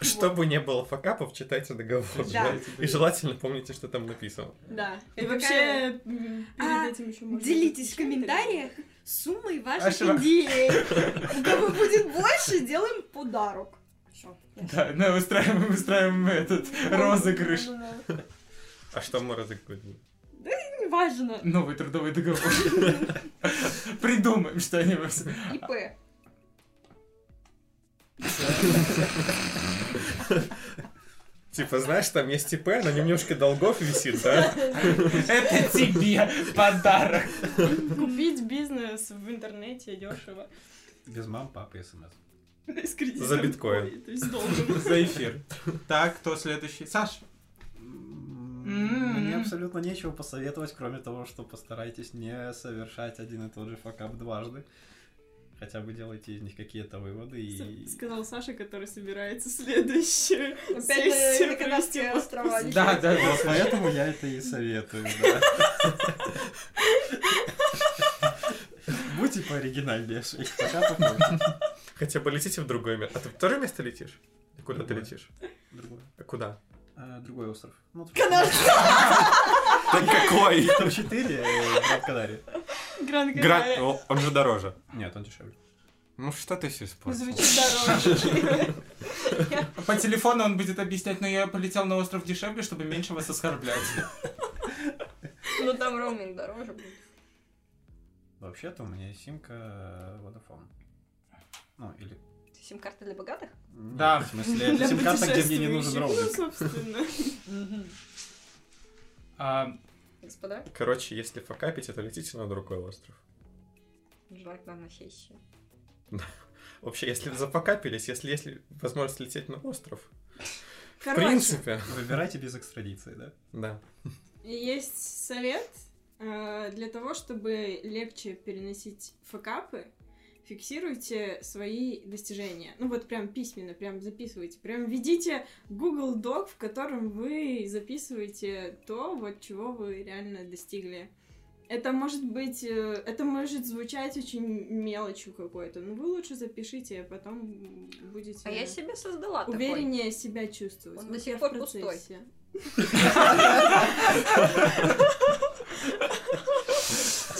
[SPEAKER 5] Чтобы не было факапов, читайте договор.
[SPEAKER 3] Да.
[SPEAKER 5] И желательно помните, что там написано.
[SPEAKER 3] Да.
[SPEAKER 4] И вообще, перед
[SPEAKER 3] А,
[SPEAKER 4] этим еще можно
[SPEAKER 3] Делитесь в комментариях суммой ваших идей. У кого будет больше, делаем подарок.
[SPEAKER 2] Да, да, устраиваем, устраиваем этот розыгрыш.
[SPEAKER 5] А что мы разыгрываем?
[SPEAKER 3] Неважно.
[SPEAKER 2] Новый трудовой договор. Придумаем что-нибудь.
[SPEAKER 3] ИП.
[SPEAKER 5] Типа, знаешь, там есть ИП, на нем немножко долгов висит, да?
[SPEAKER 2] Это тебе подарок.
[SPEAKER 4] Купить бизнес в интернете дешево.
[SPEAKER 1] Без мам, папы и смс.
[SPEAKER 5] За биткоин.
[SPEAKER 2] За эфир. Так, кто следующий? Саша.
[SPEAKER 1] Мне абсолютно нечего посоветовать, кроме того, что постарайтесь не совершать один и тот же факап дважды. Хотя бы делайте из них какие-то выводы и...
[SPEAKER 4] Сказал Саша, который собирается следующую
[SPEAKER 3] Опять
[SPEAKER 4] сессию
[SPEAKER 3] на Канадские
[SPEAKER 4] провести в
[SPEAKER 3] острова.
[SPEAKER 2] Да, да, да.
[SPEAKER 1] поэтому я это и советую, да. Будьте пооригинальнее в своих.
[SPEAKER 5] Хотя бы летите в другой мир. А ты в то же место летишь? Куда ты
[SPEAKER 1] Другое.
[SPEAKER 5] летишь?
[SPEAKER 1] Другое.
[SPEAKER 5] А Куда?
[SPEAKER 1] Э, Другой остров. Ну,
[SPEAKER 5] Так какой?
[SPEAKER 1] Там 4, Град Канария.
[SPEAKER 4] Гран
[SPEAKER 5] Град, о, он же дороже.
[SPEAKER 1] Нет, он дешевле.
[SPEAKER 5] Ну что ты все испортил?
[SPEAKER 4] Звучит дороже.
[SPEAKER 2] По телефону он будет объяснять, но я полетел на остров дешевле, чтобы меньше вас оскорблять.
[SPEAKER 3] Ну там роуминг дороже будет.
[SPEAKER 1] Вообще-то у меня есть симка э, Vodafone. Ну, или...
[SPEAKER 3] Сим-карта для богатых?
[SPEAKER 2] Да.
[SPEAKER 1] В смысле, сим-карта, где мне не нужен роуминг.
[SPEAKER 4] Ну, собственно.
[SPEAKER 3] Господа,
[SPEAKER 5] Короче, если факапить, то летите на другой остров.
[SPEAKER 3] желательно на сессию.
[SPEAKER 5] Вообще, если вы зафакапились, если есть возможность лететь на остров, в
[SPEAKER 4] Короче,
[SPEAKER 5] принципе,
[SPEAKER 1] Выбирайте без экстрадиции, да?
[SPEAKER 5] да.
[SPEAKER 4] есть совет э, для того, чтобы легче переносить факапы. Фиксируйте свои достижения. Ну вот прям письменно, прям записывайте. Прям ведите Google Doc, в котором вы записываете то, вот чего вы реально достигли. Это может быть, э, это может звучать очень мелочью какой-то, но вы лучше запишите, а потом будете
[SPEAKER 3] А я себе создала такой.
[SPEAKER 4] увереннее себя чувствовать.
[SPEAKER 3] Он
[SPEAKER 4] Вот
[SPEAKER 3] до сих пор пустой.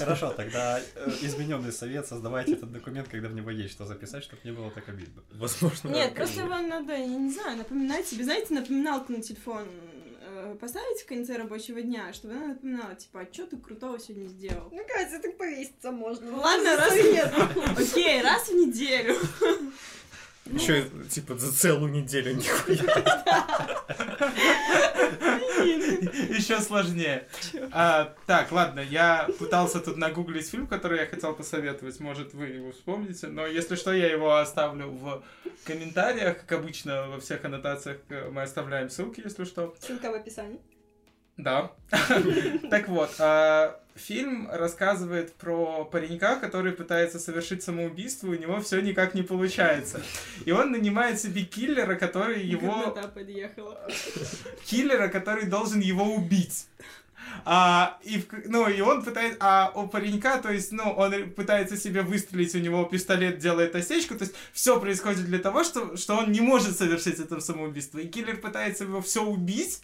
[SPEAKER 1] Хорошо, тогда э, измененный совет, создавайте этот документ, когда в него есть что записать, чтобы не было так обидно.
[SPEAKER 5] Возможно.
[SPEAKER 4] Нет, просто вам надо, я не знаю, напоминать себе, знаете, напоминалку на телефон э, поставить в конце рабочего дня, чтобы она напоминала, типа, а что ты крутого сегодня сделал?
[SPEAKER 3] Ну, Катя, так повеситься можно.
[SPEAKER 4] Ладно, раз нет. Окей, раз в неделю.
[SPEAKER 5] Еще, типа, за целую неделю нихуя.
[SPEAKER 2] Еще сложнее. А, так, ладно, я пытался тут нагуглить фильм, который я хотел посоветовать. Может, вы его вспомните. Но если что, я его оставлю в комментариях. Как обычно, во всех аннотациях э, мы оставляем ссылки, если что.
[SPEAKER 3] Ссылка в описании.
[SPEAKER 2] Да. Так вот, а, фильм рассказывает про паренька, который пытается совершить самоубийство, у него все никак не получается. И он нанимает себе киллера, который его...
[SPEAKER 4] Подъехала.
[SPEAKER 2] киллера, который должен его убить. А, и, в- ну, и он пытается, а у паренька, то есть, ну, он пытается себе выстрелить, у него пистолет делает осечку, то есть, все происходит для того, что, что он не может совершить это самоубийство. И киллер пытается его все убить,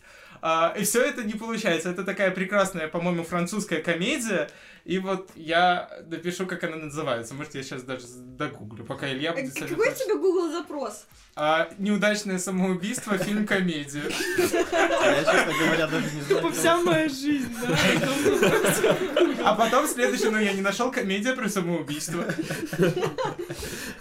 [SPEAKER 2] и все это не получается. Это такая прекрасная, по-моему, французская комедия, и вот я напишу, как она называется. Может, я сейчас даже догуглю, пока Илья будет
[SPEAKER 3] Какой у
[SPEAKER 2] советовать.
[SPEAKER 3] тебя Google запрос?
[SPEAKER 2] А, неудачное самоубийство, фильм-комедия.
[SPEAKER 1] Я, честно говоря, даже не знаю.
[SPEAKER 4] Вся моя жизнь, да?
[SPEAKER 2] А потом следующий, ну я не нашел комедия про самоубийство.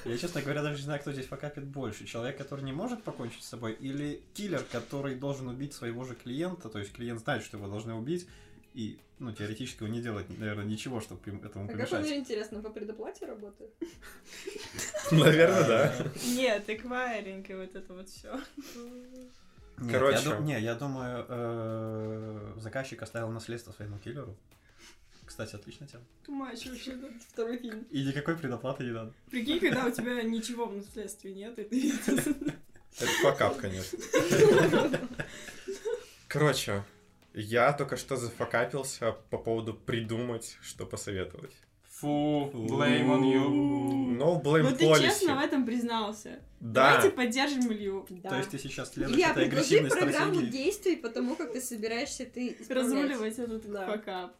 [SPEAKER 1] Я, честно говоря, даже не знаю, кто здесь покапит больше. Человек, который не может покончить с собой, или киллер, который должен убить своего же клиента, то есть клиент знает, что его должны убить, и, ну, теоретически он не делает, наверное, ничего, чтобы этому
[SPEAKER 3] А как он,
[SPEAKER 1] помешать.
[SPEAKER 3] интересно, по предоплате работает?
[SPEAKER 5] Наверное, да.
[SPEAKER 4] Нет, эквайринг и вот это вот все.
[SPEAKER 5] Короче.
[SPEAKER 1] не, я думаю, э, заказчик оставил наследство своему киллеру. Кстати, отличная тема.
[SPEAKER 4] Тумач вообще, да?
[SPEAKER 3] Второй фильм.
[SPEAKER 1] И никакой предоплаты не надо.
[SPEAKER 4] Прикинь, когда у тебя ничего в наследстве нет, и ты...
[SPEAKER 5] Это факап, конечно. Короче, я только что зафакапился по поводу придумать, что посоветовать.
[SPEAKER 2] Фу, blame on you.
[SPEAKER 5] No blame
[SPEAKER 4] Вот ты
[SPEAKER 5] policy.
[SPEAKER 4] честно в этом признался.
[SPEAKER 5] Да.
[SPEAKER 4] Давайте поддержим Илью.
[SPEAKER 3] Да.
[SPEAKER 1] То есть ты сейчас следуешь
[SPEAKER 3] Илья,
[SPEAKER 1] этой
[SPEAKER 3] предложи
[SPEAKER 1] агрессивной
[SPEAKER 3] программу
[SPEAKER 1] стратегии.
[SPEAKER 3] действий по тому, как ты собираешься ты исправлять.
[SPEAKER 4] Разруливать этот
[SPEAKER 3] Да.
[SPEAKER 4] факап.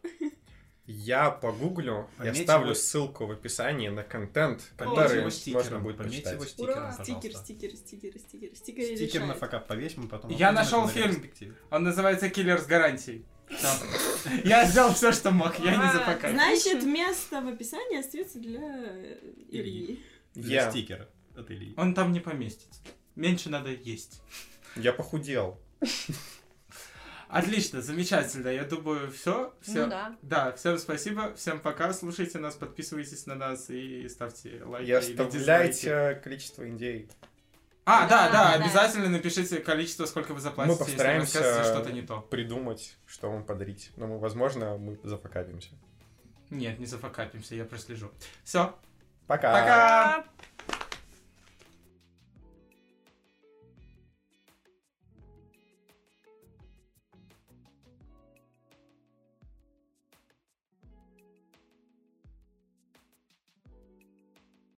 [SPEAKER 5] Я погуглю и
[SPEAKER 1] Пометьте
[SPEAKER 5] оставлю
[SPEAKER 1] его-
[SPEAKER 5] ссылку в описании на контент, который
[SPEAKER 1] его стикером,
[SPEAKER 5] можно будет
[SPEAKER 1] пометьте
[SPEAKER 5] почитать.
[SPEAKER 1] его стикером,
[SPEAKER 3] Ура!
[SPEAKER 4] Стикер, стикер, стикер, стикер, стикер.
[SPEAKER 1] Стикер на факап повесим, и потом...
[SPEAKER 2] Я нашел фильм. Он называется «Киллер с гарантией». Я сделал все, что мог, я не
[SPEAKER 4] А,
[SPEAKER 2] запакал.
[SPEAKER 4] Значит, место в описании остается для Ильи.
[SPEAKER 1] Для
[SPEAKER 5] Я,
[SPEAKER 1] стикера. Это Ильи.
[SPEAKER 2] Он там не поместится. Меньше надо есть.
[SPEAKER 5] я похудел.
[SPEAKER 2] Отлично, замечательно. Я думаю, все. все.
[SPEAKER 3] Ну да.
[SPEAKER 2] Да, всем спасибо, всем пока, слушайте нас, подписывайтесь на нас и ставьте лайки
[SPEAKER 5] И оставляйте количество индей.
[SPEAKER 2] А, да,
[SPEAKER 3] Да,
[SPEAKER 2] да,
[SPEAKER 3] да.
[SPEAKER 2] обязательно напишите количество, сколько вы заплатите,
[SPEAKER 5] Мы
[SPEAKER 2] если вы
[SPEAKER 5] постараемся
[SPEAKER 2] расскажете что-то не то.
[SPEAKER 5] придумать, что вам подарить. Но, мы, возможно, мы зафакапимся.
[SPEAKER 2] Нет, не зафакапимся, я прослежу. Все,
[SPEAKER 5] Пока!
[SPEAKER 2] пока!